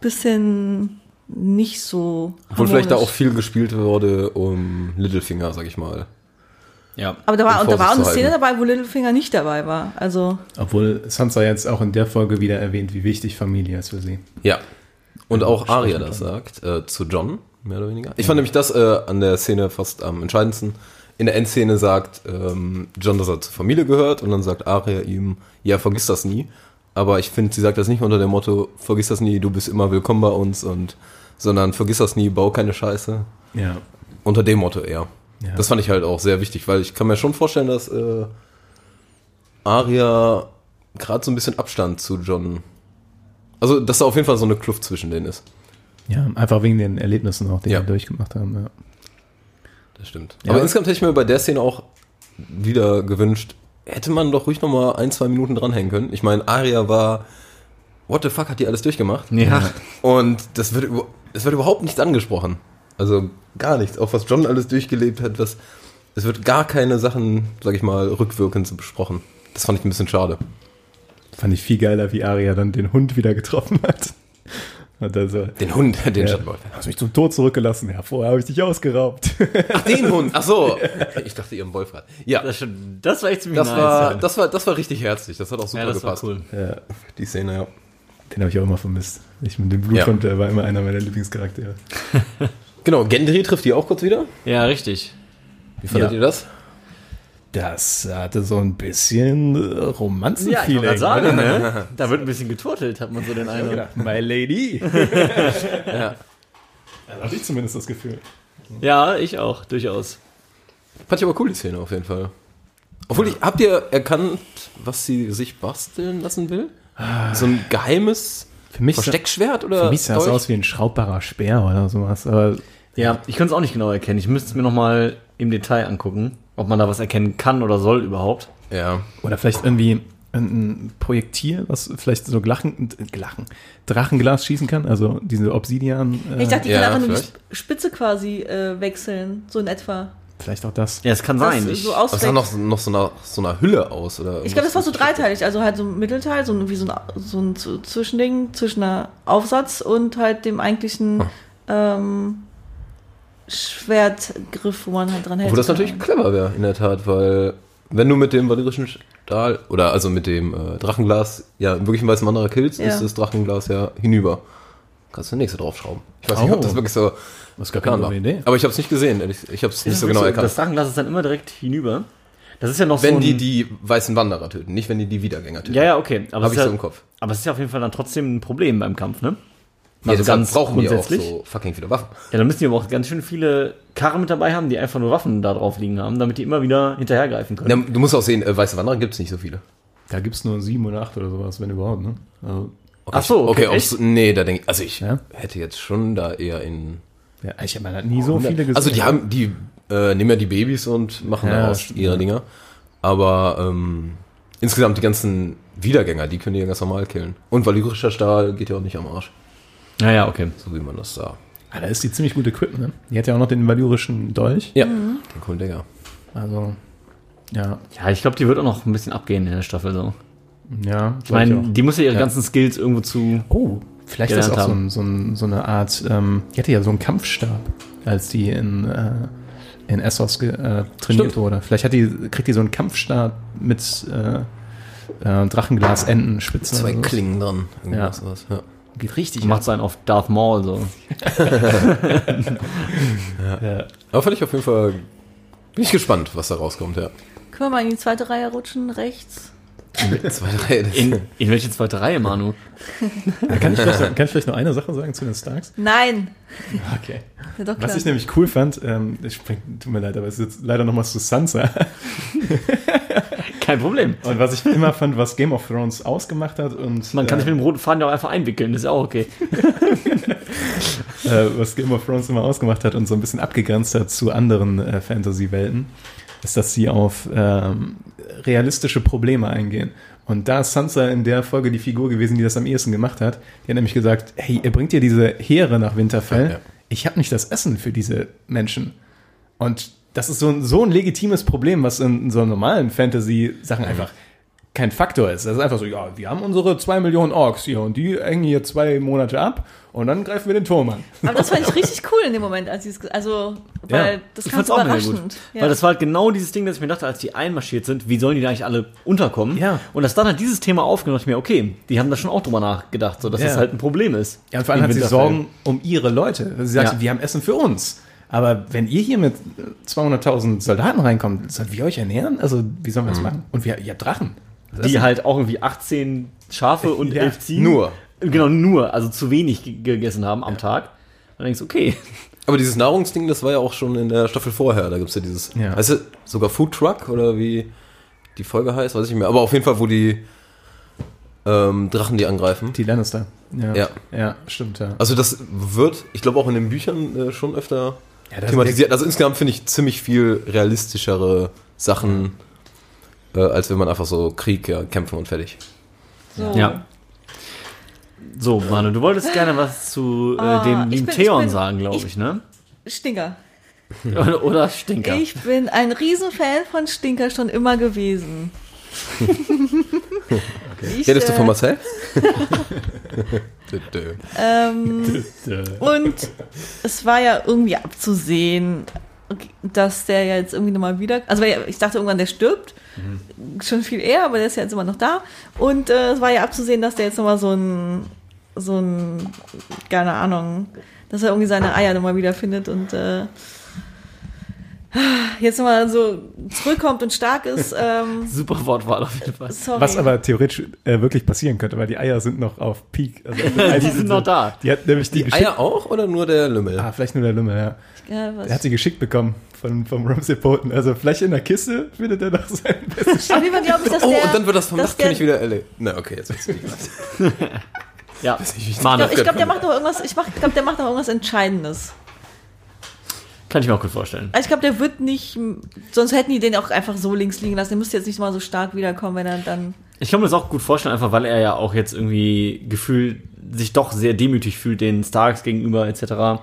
bisschen nicht so. Obwohl vielleicht da auch viel gespielt wurde um Littlefinger, sag ich mal. Ja. Aber da war, und da war auch eine Szene dabei, wo Littlefinger nicht dabei war. Also, Obwohl Sansa jetzt auch in der Folge wieder erwähnt, wie wichtig Familie ist für sie. Ja. Und auch Arya das sagt, äh, zu John, mehr oder weniger. Ich fand nämlich das äh, an der Szene fast am entscheidendsten. In der Endszene sagt ähm, John, dass er zur Familie gehört und dann sagt Arya ihm, ja, vergiss das nie. Aber ich finde, sie sagt das nicht unter dem Motto, vergiss das nie, du bist immer willkommen bei uns und sondern vergiss das nie, bau keine Scheiße. Ja. Unter dem Motto eher. Ja. Das fand ich halt auch sehr wichtig, weil ich kann mir schon vorstellen, dass äh, Arya gerade so ein bisschen Abstand zu John. Also, dass da auf jeden Fall so eine Kluft zwischen denen ist. ja, einfach wegen den Erlebnissen auch, die Ja. wir durchgemacht haben. Ja. Das stimmt. Ja. Aber insgesamt hätte ich mir bei der Szene auch wieder gewünscht, hätte man doch ruhig noch mal ein, zwei Minuten dranhängen können. Ich meine, Arya war, what the fuck, hat die alles durchgemacht? Ja. Und das wird, es wird überhaupt nichts angesprochen. Also gar nichts. Auch was John alles durchgelebt hat, was, es wird gar keine Sachen, sag ich mal, rückwirkend besprochen. Das fand ich ein bisschen schade. Fand ich viel geiler, wie Arya dann den Hund wieder getroffen hat. Und dann so, Den Hund, den ja, Schattenwolf. hast mich zum Tod zurückgelassen. Ja, vorher habe ich dich ausgeraubt. Ach, den Hund. Ach so. *laughs* Ich dachte, ihren Wolf hat. Ja, Das, das war echt ziemlich das nice. war, ja. das war, das war richtig herzlich. Das hat auch super ja, das war gepasst. cool. ja, Die Szene, ja. den habe ich auch immer vermisst. Ich mit dem Bluthund, der war immer einer meiner Lieblingscharaktere. *laughs* Genau, Gendry trifft die auch kurz wieder. Ja, richtig. Wie fandet Ja. ihr das? Das hatte so ein bisschen äh, Ja, ich Romanzen-Feeling. wollte gerade sagen, oder? ne? *laughs* Da wird ein bisschen geturtelt, hat man so den Eindruck. Ja, My Lady. *laughs* Ja. Da hatte ich zumindest das Gefühl. Ja, ich auch, durchaus. Fand ich aber cool, die Szene auf jeden Fall. Obwohl, ich, habt ihr erkannt, was sie sich basteln lassen will? So ein geheimes Für mich, Versteckschwert oder? für mich sah es aus wie ein schraubbarer Speer oder sowas. Aber Ja, ich könnte es auch nicht genau erkennen. Ich müsste es mir nochmal im Detail angucken, ob man da was erkennen kann oder soll überhaupt. Ja. Oder vielleicht irgendwie ein Projektil, was vielleicht so Glachen, Glachen, Drachenglas schießen kann, also diese Obsidian. Äh, ich dachte, die ja, kann einfach nur die Spitze quasi äh, wechseln, so in etwa. vielleicht auch das. Ja, es kann Das sein. Ich, so Das sah noch, noch so einer, so einer Hülle aus, oder? Ich glaube, das war so dreiteilig, also halt so ein Mittelteil, so ein, wie so ein, so ein Zwischending zwischen einer Aufsatz und halt dem eigentlichen Hm. ähm, Schwertgriff, wo man halt dran hält. Obwohl das natürlich clever wäre, in der Tat, weil wenn du mit dem valyrischen Stahl oder also mit dem äh, Drachenglas, ja, wirklich ein weißen Wanderer killt, Ja. ist das Drachenglas ja hinüber. Kannst du nächste draufschrauben. Ich weiß nicht, ob Oh. das wirklich so Das ist gar keine war. Idee. Aber ich habe es nicht gesehen, ehrlich. ich habe es nicht so genau Das erkannt. Drachenglas ist dann immer direkt hinüber. Das ist ja noch wenn so ein, die die weißen Wanderer töten, nicht wenn die die Wiedergänger töten. Ja, ja, okay. Aber Hab es ich ist so ja, im Kopf. Aber es ist ja auf jeden Fall dann trotzdem ein Problem beim Kampf, ne? Ja, Also deshalb ganz brauchen die auch grundsätzlich. so fucking viele Waffen. Ja, dann müssen die aber auch ganz schön viele Karren mit dabei haben, die einfach nur Waffen da drauf liegen haben, damit die immer wieder hinterhergreifen können. Ja, du musst auch sehen, äh, weiße Wanderer gibt es nicht so viele. Da gibt es nur sieben oder acht oder sowas, wenn überhaupt, ne? Also, Okay, Ach so, okay, okay echt? ob's- nee, da denke ich, also ich Ja? hätte jetzt schon da eher in. ja, ich habe halt nie so viele gesehen. Also die haben, die äh, nehmen ja die Babys und machen Ja, daraus stimmt, ihre ja. Dinger. Aber ähm, insgesamt die ganzen Wiedergänger, die können die ja ganz normal killen. Und valyrischer Stahl geht ja auch nicht am Arsch, Ja, ja, okay. so wie man das sah. Ah, da ist die ziemlich gut equipped, ne? Die hat ja auch noch den valyrischen Dolch. Ja, den coolen Digger. Also, ja, Ja, ich glaube, die wird auch noch ein bisschen abgehen in der Staffel so. ja. Ich meine, die muss ja ihre Ja. ganzen Skills irgendwo zu. Oh, vielleicht ist das auch so, ein, so, ein, so eine Art, ähm, die hatte ja so einen Kampfstab, als die in, äh, in Essos äh, trainiert Stimmt. wurde. Vielleicht hat die, kriegt die so einen Kampfstab mit äh, äh, Drachenglas-Enden, Spitzen. Zwei sowas. Klingen dran. Irgendwas Ja. was, ja. Geht richtig. Macht einen auf Darth Maul so. *laughs* Ja. Aber fand ich auf jeden Fall. Bin ich gespannt, was da rauskommt, ja. Können wir mal in die zweite Reihe rutschen, rechts? Zwei, drei, das In, in welche zweite Reihe, Manu? Kann, ich vielleicht, kann ich vielleicht noch eine Sache sagen zu den Starks? Nein! Okay. Ja. Was ich nämlich cool fand, ähm, ich spring, tut mir leid, aber es ist jetzt leider nochmal zu Sansa. Kein Problem. Und was ich immer fand, was Game of Thrones ausgemacht hat und Man kann äh, sich mit dem roten Faden ja auch einfach einwickeln, das ist ja auch okay. *laughs* äh, was Game of Thrones immer ausgemacht hat und so ein bisschen abgegrenzt hat zu anderen äh, Fantasy-Welten, ist, dass sie auf ähm, realistische Probleme eingehen. Und da ist Sansa in der Folge die Figur gewesen, die das am ehesten gemacht hat. Die hat nämlich gesagt, hey, ihr bringt ihr diese Heere nach Winterfell. Ja, ja. Ich habe nicht das Essen für diese Menschen. Und das ist so ein, so ein legitimes Problem, was in, in so normalen Fantasy-Sachen einfach kein Faktor ist. Das ist einfach so, ja, wir haben unsere zwei Millionen Orks hier und die hängen hier zwei Monate ab und dann greifen wir den Turm an. Aber das fand ich richtig cool in dem Moment, als sie es, also, weil Ja, das auch mega überraschend. gut. Weil das war halt genau dieses Ding, dass ich mir dachte, als die einmarschiert sind, wie sollen die da eigentlich alle unterkommen? Ja. Und dass dann halt dieses Thema aufgenommen dachte ich mir, okay, die haben da schon auch drüber nachgedacht, so dass Ja. das halt ein Problem ist. Ja, und vor allem hat sie. Sorgen um ihre Leute. Sie sagt, Ja. wir haben Essen für uns. Aber wenn ihr hier mit äh, 200.000 Soldaten reinkommt, sollen wir euch ernähren? Also, wie sollen wir das machen? Und wir, ihr habt Drachen. Das Die ist- halt auch irgendwie 18 Schafe und Ja, 11 Ziegen. nur. Genau, nur, also zu wenig ge- gegessen haben am Tag. Dann denkst du, okay. Aber dieses Nahrungsding, das war ja auch schon in der Staffel vorher. Da gibt's ja dieses, Ja. heißt es sogar Food Truck oder wie die Folge heißt, weiß ich nicht mehr. Aber auf jeden Fall, wo die ähm, Drachen die angreifen. Die Lannister. Ja. Ja. Ja, stimmt, ja. Also das wird, ich glaube auch in den Büchern äh, schon öfter Ja, thematisiert. Also insgesamt finde ich ziemlich viel realistischere Sachen, äh, als wenn man einfach so Krieg, ja, kämpfen und fertig. So. Ja. So, Manu, du wolltest gerne was zu äh, Ah, dem lieben bin- Theon bin- sagen, glaube ich, ich- ne? Stinker. Oder, Stinker. Ich bin ein Riesenfan von Stinker schon immer gewesen. *laughs* Ich, Redest du äh, von Marcel? *laughs* Ähm, und es war ja irgendwie abzusehen, dass der ja jetzt irgendwie nochmal wieder. Also ich dachte irgendwann, der stirbt. Schon viel eher, aber der ist ja jetzt immer noch da. Und äh, es war ja abzusehen, dass der jetzt nochmal so ein, so ein, keine Ahnung, dass er irgendwie seine Eier nochmal wiederfindet und äh, jetzt nochmal so zurückkommt und stark ist. *laughs* Ähm, Super Wortwahl auf jeden Fall. sorry. Was aber theoretisch äh, wirklich passieren könnte, weil die Eier sind noch auf Peak. Also auf *laughs* Die sind noch da. Die hat nämlich die, Die geschickt. Eier auch oder nur der Lümmel? Ah, vielleicht nur der Lümmel, ja. ja, was, Er hat sie geschickt bekommen von, vom Ramsay Bolton. Also vielleicht in der Kiste findet er noch seinen besten Sch auf jeden Fall glaube ich, dass Oh, und dann wird das vom Nachtkönig der- wieder LA. Na, okay, jetzt wird's nicht. *laughs* Ja, Ich Manu, glaube, glaub, der macht noch irgendwas, ich mach, glaub, der macht noch irgendwas Entscheidendes. Kann ich mir auch gut vorstellen. Also ich glaube, der wird nicht, sonst hätten die den auch einfach so links liegen lassen. Der müsste jetzt nicht mal so stark wiederkommen, wenn er dann. Ich kann mir das auch gut vorstellen, einfach weil er ja auch jetzt irgendwie gefühlt sich doch sehr demütig fühlt den Starks gegenüber etc.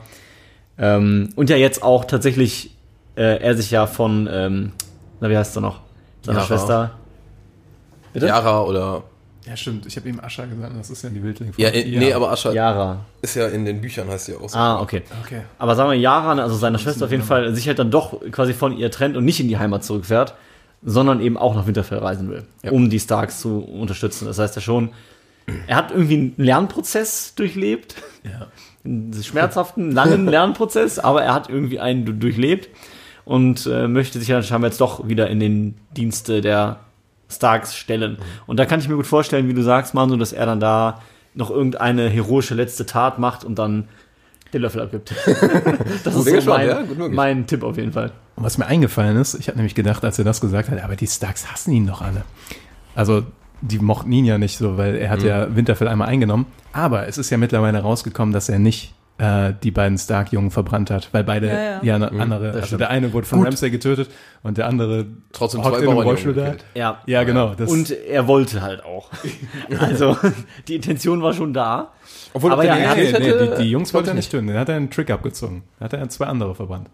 Ähm, und ja jetzt auch tatsächlich äh, er sich ja von, ähm, na wie heißt er noch, seiner Yara. Schwester. Bitte? Yara oder. Ja, stimmt. Ich habe ihm Ascha gesagt. Das ist ja die Wildling. Ja, in, nee, aber Ascha Yara. ist ja in den Büchern, heißt sie auch so. Ah, okay. Okay. Aber sagen wir Yara, also seine Schwester auf jeden Fall, sich halt dann doch quasi von ihr trennt und nicht in die Heimat zurückfährt. sondern eben auch nach Winterfell reisen will, um die Starks zu unterstützen. Das heißt ja schon, er hat irgendwie einen Lernprozess durchlebt. Einen schmerzhaften, langen *laughs* Lernprozess, aber er hat irgendwie einen du- durchlebt und äh, möchte sich dann scheinbar jetzt doch wieder in den Dienste der Starks stellen. Und da kann ich mir gut vorstellen, wie du sagst, Manu, dass er dann da noch irgendeine heroische letzte Tat macht und dann den Löffel abgibt. *laughs* das ist so mein, ja, mein Tipp auf jeden Fall. Und was mir eingefallen ist, ich habe nämlich gedacht, als er das gesagt hat, aber die Starks hassen ihn doch alle. Also, die mochten ihn ja nicht so, weil er hat ja Winterfell einmal eingenommen. Aber es ist ja mittlerweile rausgekommen, dass er nicht äh, die beiden Stark-Jungen verbrannt hat, weil beide Ja, ja, ja. eine andere, also der eine wurde von Gut. Ramsay getötet und der andere Trotzdem hockt zwei in einem Rollstuhl da. Ja. Ja, genau. Das, Und er wollte halt auch. *laughs* Also, die Intention war schon da. Obwohl, Aber ja, den er- nee, nee, hätte, die, die Jungs glaub wollte er ich nicht töten. Er hat einen Trick abgezogen. Da hat er zwei andere verbrannt.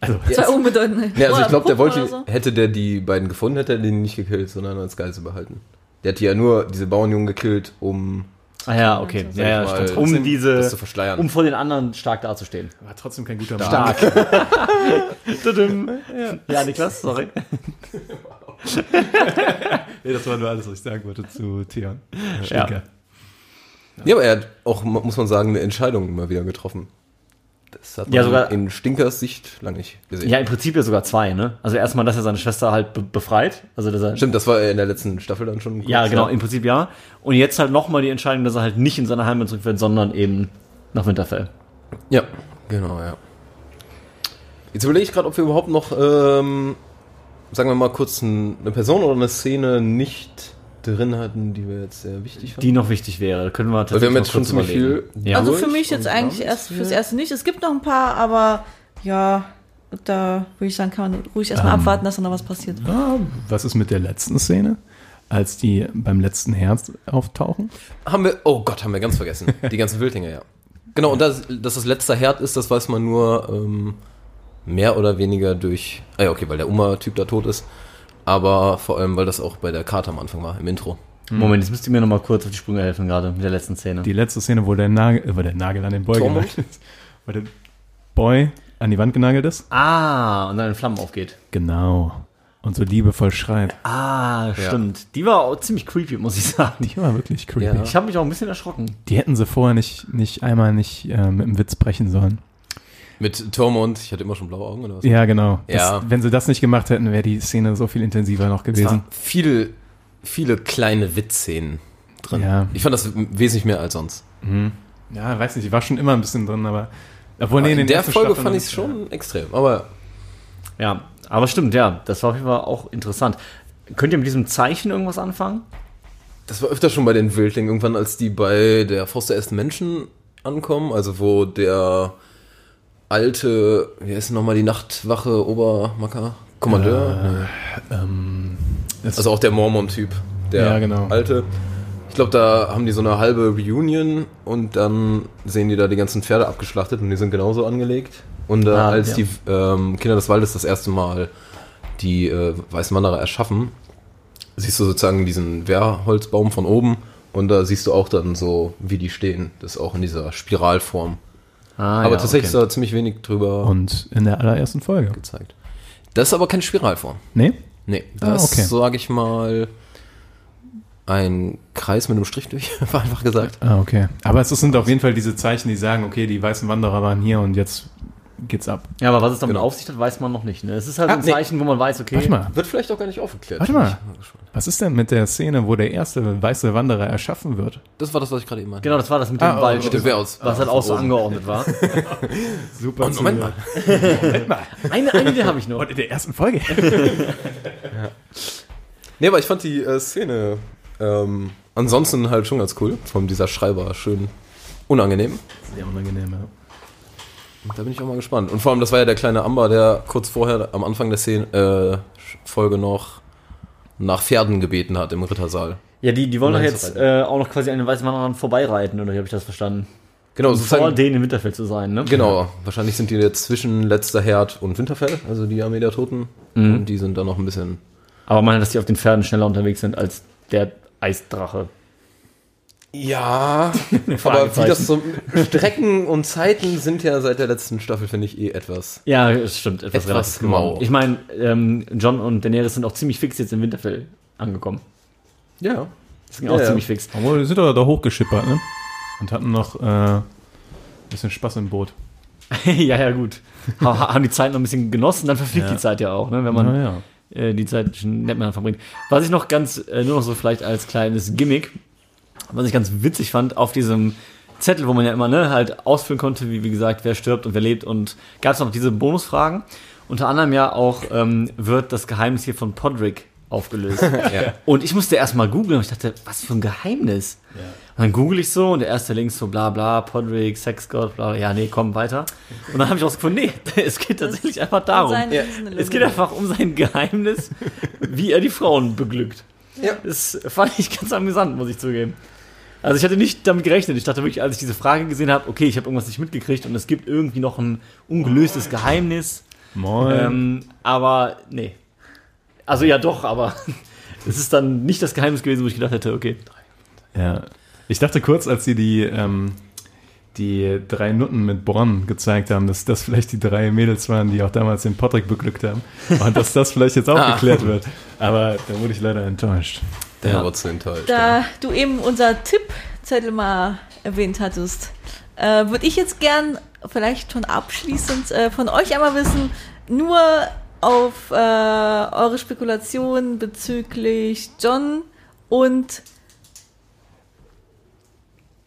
Also, Zwei unbedeutende. Ja, also ich glaube, der wollte, so. hätte der die beiden gefunden, hätte er den nicht gekillt, sondern als Geisel behalten. Der hat ja nur diese Bauernjungen gekillt, um Ah ja, okay. Ja, ja, mal, stimmt. Um das diese, zu verschleiern. um vor den anderen stark dazustehen. war trotzdem kein guter Mann. Stark. *laughs* Tudum. ja, Niklas, sorry. *laughs* Nee, das war nur alles, was ich sagen wollte zu Theon. Ja. Stinker. ja, aber er hat auch, muss man sagen, eine Entscheidung immer wieder getroffen. Das hat man Ja, sogar- in Stinkers Sicht lange nicht gesehen. Ja, im Prinzip ja sogar zwei, ne? Also erstmal, dass er seine Schwester halt be befreit. Also, dass er, Stimmt, das war in der letzten Staffel dann schon. Ja, genau, im Prinzip ja. Und jetzt halt nochmal die Entscheidung, dass er halt nicht in seine Heimat zurückfährt, sondern eben nach Winterfell. Ja, genau, ja. Jetzt überlege ich gerade, ob wir überhaupt noch, ähm, sagen wir mal kurz ein, eine Person oder eine Szene nicht drin hatten, die wir jetzt sehr wichtig fanden. Die noch wichtig wäre. Da können wir Weil wir haben jetzt schon ziemlich viel. Ja. Also für mich jetzt eigentlich erst fürs erste nicht. Es gibt noch ein paar, aber ja, da würde ich sagen, kann man ruhig erstmal Ähm. abwarten, dass da noch was passiert. Ja, was ist mit der letzten Szene? Als die beim letzten Herz auftauchen? Haben wir, oh Gott, haben wir ganz vergessen. Die ganzen *laughs* Wildlinge, ja. Genau, und das, dass das letzter Herd ist, das weiß man nur ähm, mehr oder weniger durch. Ah ja, okay, weil der Uma-Typ da tot ist. Aber vor allem, weil das auch bei der Karte am Anfang war, im Intro. Moment, jetzt müsst ihr mir noch mal kurz auf die Sprünge helfen, gerade mit der letzten Szene. Die letzte Szene, wo der Nagel, äh, wo der Nagel an den Boy Tormund? genagelt ist. Wo der Boy an die Wand genagelt ist? ah, und dann in Flammen aufgeht. Genau. Und so liebevoll schreit. Ah, stimmt. Die war auch ziemlich creepy, muss ich sagen. Die war wirklich creepy. Ja. Ich habe mich auch ein bisschen erschrocken. Die hätten sie vorher nicht, nicht einmal nicht äh, mit dem Witz brechen sollen. Mit Tormund, ich hatte immer schon blaue Augen oder was? Ja, genau. Das, Ja. Wenn sie das nicht gemacht hätten, wäre die Szene so viel intensiver noch Es gewesen. waren viele, viele kleine Witzszenen drin. Ja. Ich fand das wesentlich mehr als sonst. Ja, weiß nicht, die war schon immer ein bisschen drin, aber. Obwohl, nee, in, den der Folge Staffeln- fand ich es schon extrem. Aber Ja, aber stimmt, ja. Das war auf jeden Fall auch interessant. Könnt ihr mit diesem Zeichen irgendwas anfangen? das war öfter schon bei den Wildlingen. Irgendwann, als die bei der Faust der ersten Menschen ankommen, also wo der alte, wie heißt denn nochmal die Nachtwache, Obermacker, Kommandeur? Nee. Ähm, Also auch der Mormon-Typ, der Ja, genau. alte. Ich glaube, da haben die so eine halbe Reunion und dann sehen die da die ganzen Pferde abgeschlachtet und die sind genauso angelegt. Und äh, Ah, als ja. die ähm, Kinder des Waldes das erste Mal die äh, Weißen Wanderer erschaffen, siehst du sozusagen diesen Wehrholzbaum von oben und da siehst du auch dann so, wie die stehen. Das ist auch in dieser Spiralform. Ah, aber ja, tatsächlich okay. ist da ziemlich wenig drüber und in der allerersten Folge. gezeigt. Das ist aber keine Spiralform. Nee? Nee, Ah, das okay. sage ich mal ein Kreis mit einem Strich durch, *laughs* vereinfacht gesagt. Ah, okay. Aber es sind auf jeden Fall diese Zeichen, die sagen, okay, die weißen Wanderer waren hier und jetzt geht's ab. Ja, aber was es damit Genau. auf sich hat, weiß man noch nicht. Ne? Es ist halt Ah, ein nee. Zeichen, wo man weiß, okay. Warte mal, Wird vielleicht auch gar nicht aufgeklärt. Warte mal. was ist denn mit der Szene, wo der erste weiße Wanderer erschaffen wird? Das war das, was ich gerade eben meinte. Genau, das war das mit dem Ah, Wald, Mit dem Wehrhaus. was halt auch so angeordnet war. *laughs* Super. Und Moment mal. *laughs* Eine, eine Idee habe ich noch. Und in der ersten Folge. *laughs* Nee, aber ich fand die äh, Szene ähm, ansonsten halt schon ganz cool. Von dieser Schreiber schön unangenehm. Sehr unangenehm, ja. Da bin ich auch mal gespannt. Und vor allem, das war ja der kleine Amber, der kurz vorher am Anfang der Szene, äh, Folge noch nach Pferden gebeten hat im Rittersaal. Ja, die, die wollen doch jetzt äh, auch noch quasi an den weißen Wanderern vorbeireiten, oder wie habe ich das verstanden? Genau, Um vor sozusagen. denen im Winterfell zu sein, ne? Genau, wahrscheinlich sind die jetzt zwischen letzter Herd und Winterfell, also die Armee der Toten. Mhm. Und die sind dann noch ein bisschen. Aber man, dass die auf den Pferden schneller unterwegs sind als der Eisdrache. Ja, *laughs* aber wie das so Strecken und Zeiten sind ja seit der letzten Staffel, finde ich, eh etwas. Ja, es stimmt. Etwas, Etwas mau. genau. Ich meine, ähm, John und Daenerys sind auch ziemlich fix jetzt in Winterfell angekommen. Ja. Das ging auch Ja, ja. ziemlich fix. Aber die sind doch da hochgeschippert, ne? Und hatten noch äh, ein bisschen Spaß im Boot. *laughs* ja, ja, gut. Ha- Haben die Zeit noch ein bisschen genossen, dann verfliegt Ja. die Zeit ja auch, ne? wenn man Naja. äh, die Zeit schon nett miteinander verbringt. Was ich noch ganz, äh, nur noch so vielleicht als kleines Gimmick, was ich ganz witzig fand, auf diesem Zettel, wo man ja immer ne, halt ausfüllen konnte, wie, wie gesagt, wer stirbt und wer lebt und gab es noch diese Bonusfragen. Unter anderem ja auch ähm, wird das Geheimnis hier von Podrick aufgelöst. *laughs* Ja. Und ich musste erst mal googeln und ich dachte, was für ein Geheimnis. Und dann google ich so und der erste Link so bla bla, Podrick, Sexgott, bla, ja, nee, komm, weiter. Und dann habe ich rausgefunden, nee, *laughs* es geht tatsächlich einfach darum. Seine Ja. Es geht einfach um sein Geheimnis, wie er die Frauen beglückt. Ja. Das fand ich ganz amüsant, muss ich zugeben. Also ich hatte nicht damit gerechnet. Ich dachte wirklich, als ich diese Frage gesehen habe, okay, ich habe irgendwas nicht mitgekriegt und es gibt irgendwie noch ein ungelöstes Geheimnis. Moin. Ähm, aber nee. Also ja doch, aber *laughs* es ist dann nicht das Geheimnis gewesen, wo ich gedacht hätte, okay. Ja. Ich dachte kurz, als sie die, ähm, die drei Nutten mit Bronn gezeigt haben, dass das vielleicht die drei Mädels waren, die auch damals den Patrick beglückt haben. Und dass das vielleicht jetzt auch Ah. geklärt wird. Aber da wurde ich leider enttäuscht. Der Ja. ja. zu enttäuscht. Da du eben unser Tippzettel mal erwähnt hattest, äh, würde ich jetzt gern vielleicht schon abschließend äh, von euch einmal wissen, nur auf äh, eure Spekulation bezüglich John und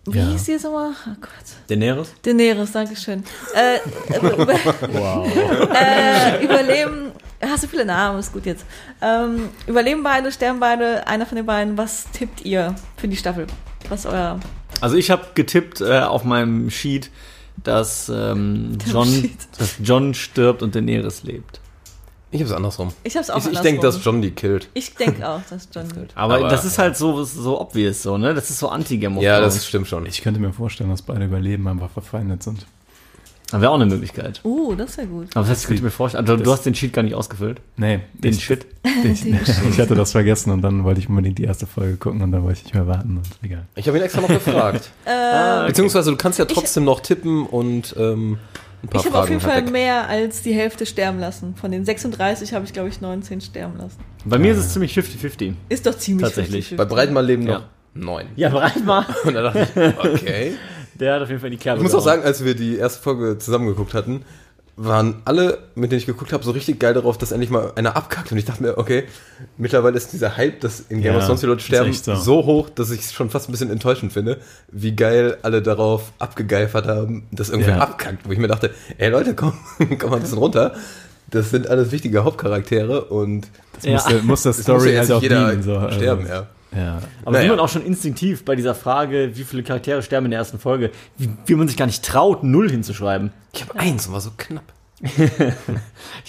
wie Ja. hieß die jetzt nochmal? Oh Gott. Daenerys? Daenerys, Dankeschön. Äh, über, *laughs* Wow. *laughs* äh, überleben, hast du viele Namen, ist gut jetzt. Ähm, überleben beide, sterben beide, einer von den beiden. Was tippt ihr für die Staffel? Was ist euer Also ich habe getippt äh, auf meinem Sheet, dass, ähm, John, Sheet. dass John stirbt und Daenerys lebt. Ich hab's andersrum. Ich hab's auch Ich, ich denke, dass John die killt. Ich denke *laughs* auch, dass John. Aber, Aber- das ist halt so, so obvious so, ne? Das ist so anti-Game Ja, das stimmt schon. Ich könnte mir vorstellen, dass beide überleben, aber verfeindet sind. Wäre auch eine Möglichkeit. Uh, das wäre gut. Aber das heißt, ich könnte mir vorstellen, also, du hast den Sheet gar nicht ausgefüllt. Nee, Den ich, Shit. *laughs* ich, ich hatte das vergessen und dann wollte ich unbedingt die erste Folge gucken und dann wollte ich nicht mehr warten und egal. Ich habe ihn extra noch gefragt. *laughs* Äh, Beziehungsweise du kannst ja trotzdem noch tippen und ähm, ein paar ich habe auf jeden Fall weg. mehr als die Hälfte sterben lassen. Von den 36 habe ich, glaube ich, 19 sterben lassen. Bei mir ist es ziemlich 50-50. Ist doch ziemlich Tatsächlich. 50-50. Bei Breitenmal leben Ja. noch neun. Ja, bereit mal. *laughs* Und dann dachte ich, okay. Der hat auf jeden Fall die Kerbe. Ich muss auch sagen, als wir die erste Folge zusammengeguckt hatten, waren alle, mit denen ich geguckt habe, so richtig geil darauf, dass endlich mal einer abkackt. Und ich dachte mir, okay, mittlerweile ist dieser Hype, dass in Game of Thrones die Leute sterben, so. so. hoch, dass ich es schon fast ein bisschen enttäuschend finde, wie geil alle darauf abgegeifert haben, dass irgendwer Ja. abkackt. Wo ich mir dachte, ey Leute, komm, *laughs* komm mal ein bisschen runter. Das sind alles wichtige Hauptcharaktere und Das Ja. muss, der- muss das es muss Story ja jetzt auch nicht jeder dienen. So, also, sterben, ja. Ja. Aber Naja. wie man auch schon instinktiv bei dieser Frage, wie viele Charaktere sterben in der ersten Folge, wie, wie man sich gar nicht traut, null hinzuschreiben. Ich habe eins und war so knapp. *laughs* Ich habe,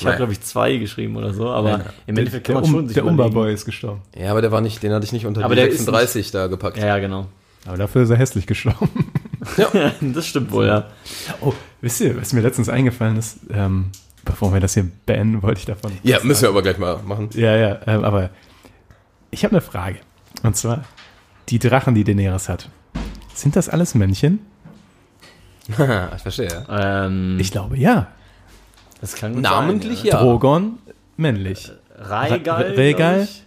Naja. glaube ich, zwei geschrieben oder so, aber Ja. im Endeffekt kann Der, man schon um, sich der. Umba-Boy ist gestorben. Ja, aber der war nicht, den hatte ich nicht unter Aber die der ist 36 da gepackt. Ja, ja, genau. Aber dafür ist er hässlich gestorben. *laughs* *laughs* Das stimmt wohl, ja. Oh, wisst ihr, was mir letztens eingefallen ist, ähm, bevor wir das hier beenden, wollte ich davon. Ja, müssen wir aber gleich mal machen. Ja, ja, ähm, aber ich habe eine Frage. Und zwar, die Drachen, die Daenerys hat, sind das alles Männchen? *laughs* ich verstehe. Ähm, Ich glaube, ja. das kann Namentlich sein, ja. Drogon, männlich. Rhaegal,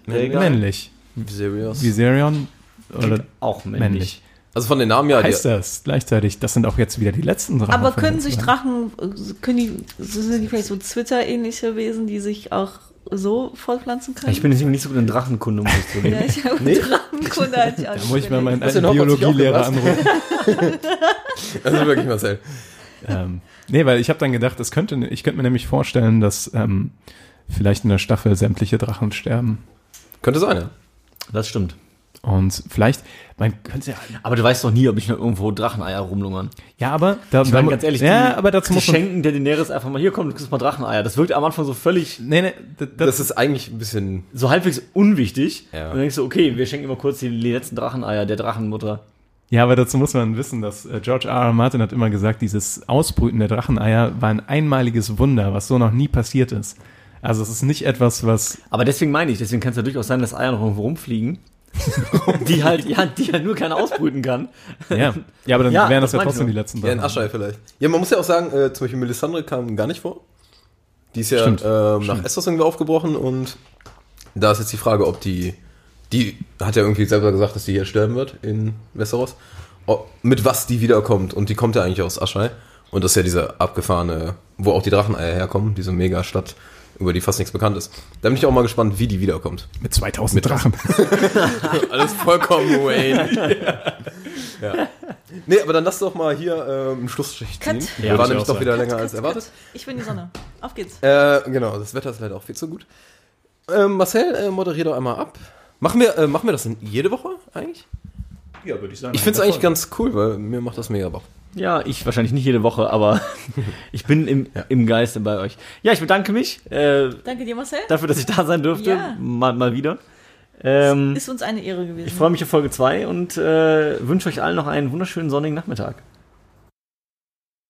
männlich. Serious. Viserion, oder auch männlich. männlich. Also von den Namen ja. Heißt das gleichzeitig, das sind auch jetzt wieder die letzten Drachen. Aber können sich. Drachen, äh, können die, sind die vielleicht so Twitter-ähnliche Wesen, die sich auch so fortpflanzen können? Ich bin nicht so gut in Drachenkunde, muss ich zugeben. ja, ich habe Drachenkunde hatte ich auch Da muss ich mal meinen alten Biologielehrer anrufen. *laughs* also wirklich Marcel. ähm, nee, weil ich habe dann gedacht, es könnte, ich könnte mir nämlich vorstellen, dass ähm, vielleicht in der Staffel sämtliche Drachen sterben. Könnte sein, ja. Das stimmt. Und vielleicht, man könnte ja, Aber du weißt doch nie, ob nicht noch irgendwo Dracheneier rumlungern. ja, aber da, Ich meine, ganz ehrlich, ja, die, aber dazu die muss man, schenken der Daenerys einfach mal, hier komm, du kriegst mal Dracheneier. Das wirkt am Anfang so völlig, nee, nee, das, Das ist eigentlich ein bisschen. so halbwegs unwichtig. Ja. Und dann denkst du, okay, wir schenken immer kurz die letzten Dracheneier der Drachenmutter. Ja, aber dazu muss man wissen, dass äh, George R. R. Martin hat immer gesagt, dieses Ausbrüten der Dracheneier war ein einmaliges Wunder, was so noch nie passiert ist. Also es ist nicht etwas, was Aber deswegen meine ich, deswegen kann es ja durchaus sein, dass Eier noch irgendwo rumfliegen. *laughs* die halt, ja, die halt nur keiner ausbrüten kann. Ja, ja aber dann Ja, wären das das ja trotzdem die letzten Ja, in. Aschei vielleicht. Ja, man muss ja auch sagen, äh, zum Beispiel Melisandre kam gar nicht vor. Die ist ja Stimmt, ähm, nach Essos irgendwie aufgebrochen und da ist jetzt die Frage, ob die, die hat ja irgendwie selber gesagt, dass die hier sterben wird in Westeros. Ob, mit was die wiederkommt und die kommt ja eigentlich aus Aschei. Und das ist ja diese abgefahrene, wo auch die Dracheneier herkommen, diese Megastadt, über die fast nichts bekannt ist. Da bin ich auch mal gespannt, wie die wiederkommt. Mit 2000 Drachen. *laughs* Alles vollkommen Wayne. *laughs* ja. Nee, aber dann lass doch mal hier ähm, einen Schlussstrich ziehen. Cut. Ja, War nämlich doch wieder länger Cut, als cut, erwartet. cut. Ich bin die Sonne. Auf geht's. Äh, genau, das Wetter ist leider auch viel zu gut. Ähm, Marcel, äh, moderier doch einmal ab. Machen wir, äh, machen wir das denn jede Woche eigentlich? Ja, würde ich sagen. Ich finde es eigentlich ganz cool, weil mir macht das mega Bock. Ja, ich wahrscheinlich nicht jede Woche, aber *laughs* ich bin im, im Geiste bei euch. Ja, ich bedanke mich äh, Danke dir, Marcel. dafür, dass ich da sein durfte. Ja. Mal, mal wieder. Ähm, Ist uns eine Ehre gewesen. ich freue mich auf Folge 2 und äh, wünsche euch allen noch einen wunderschönen sonnigen Nachmittag.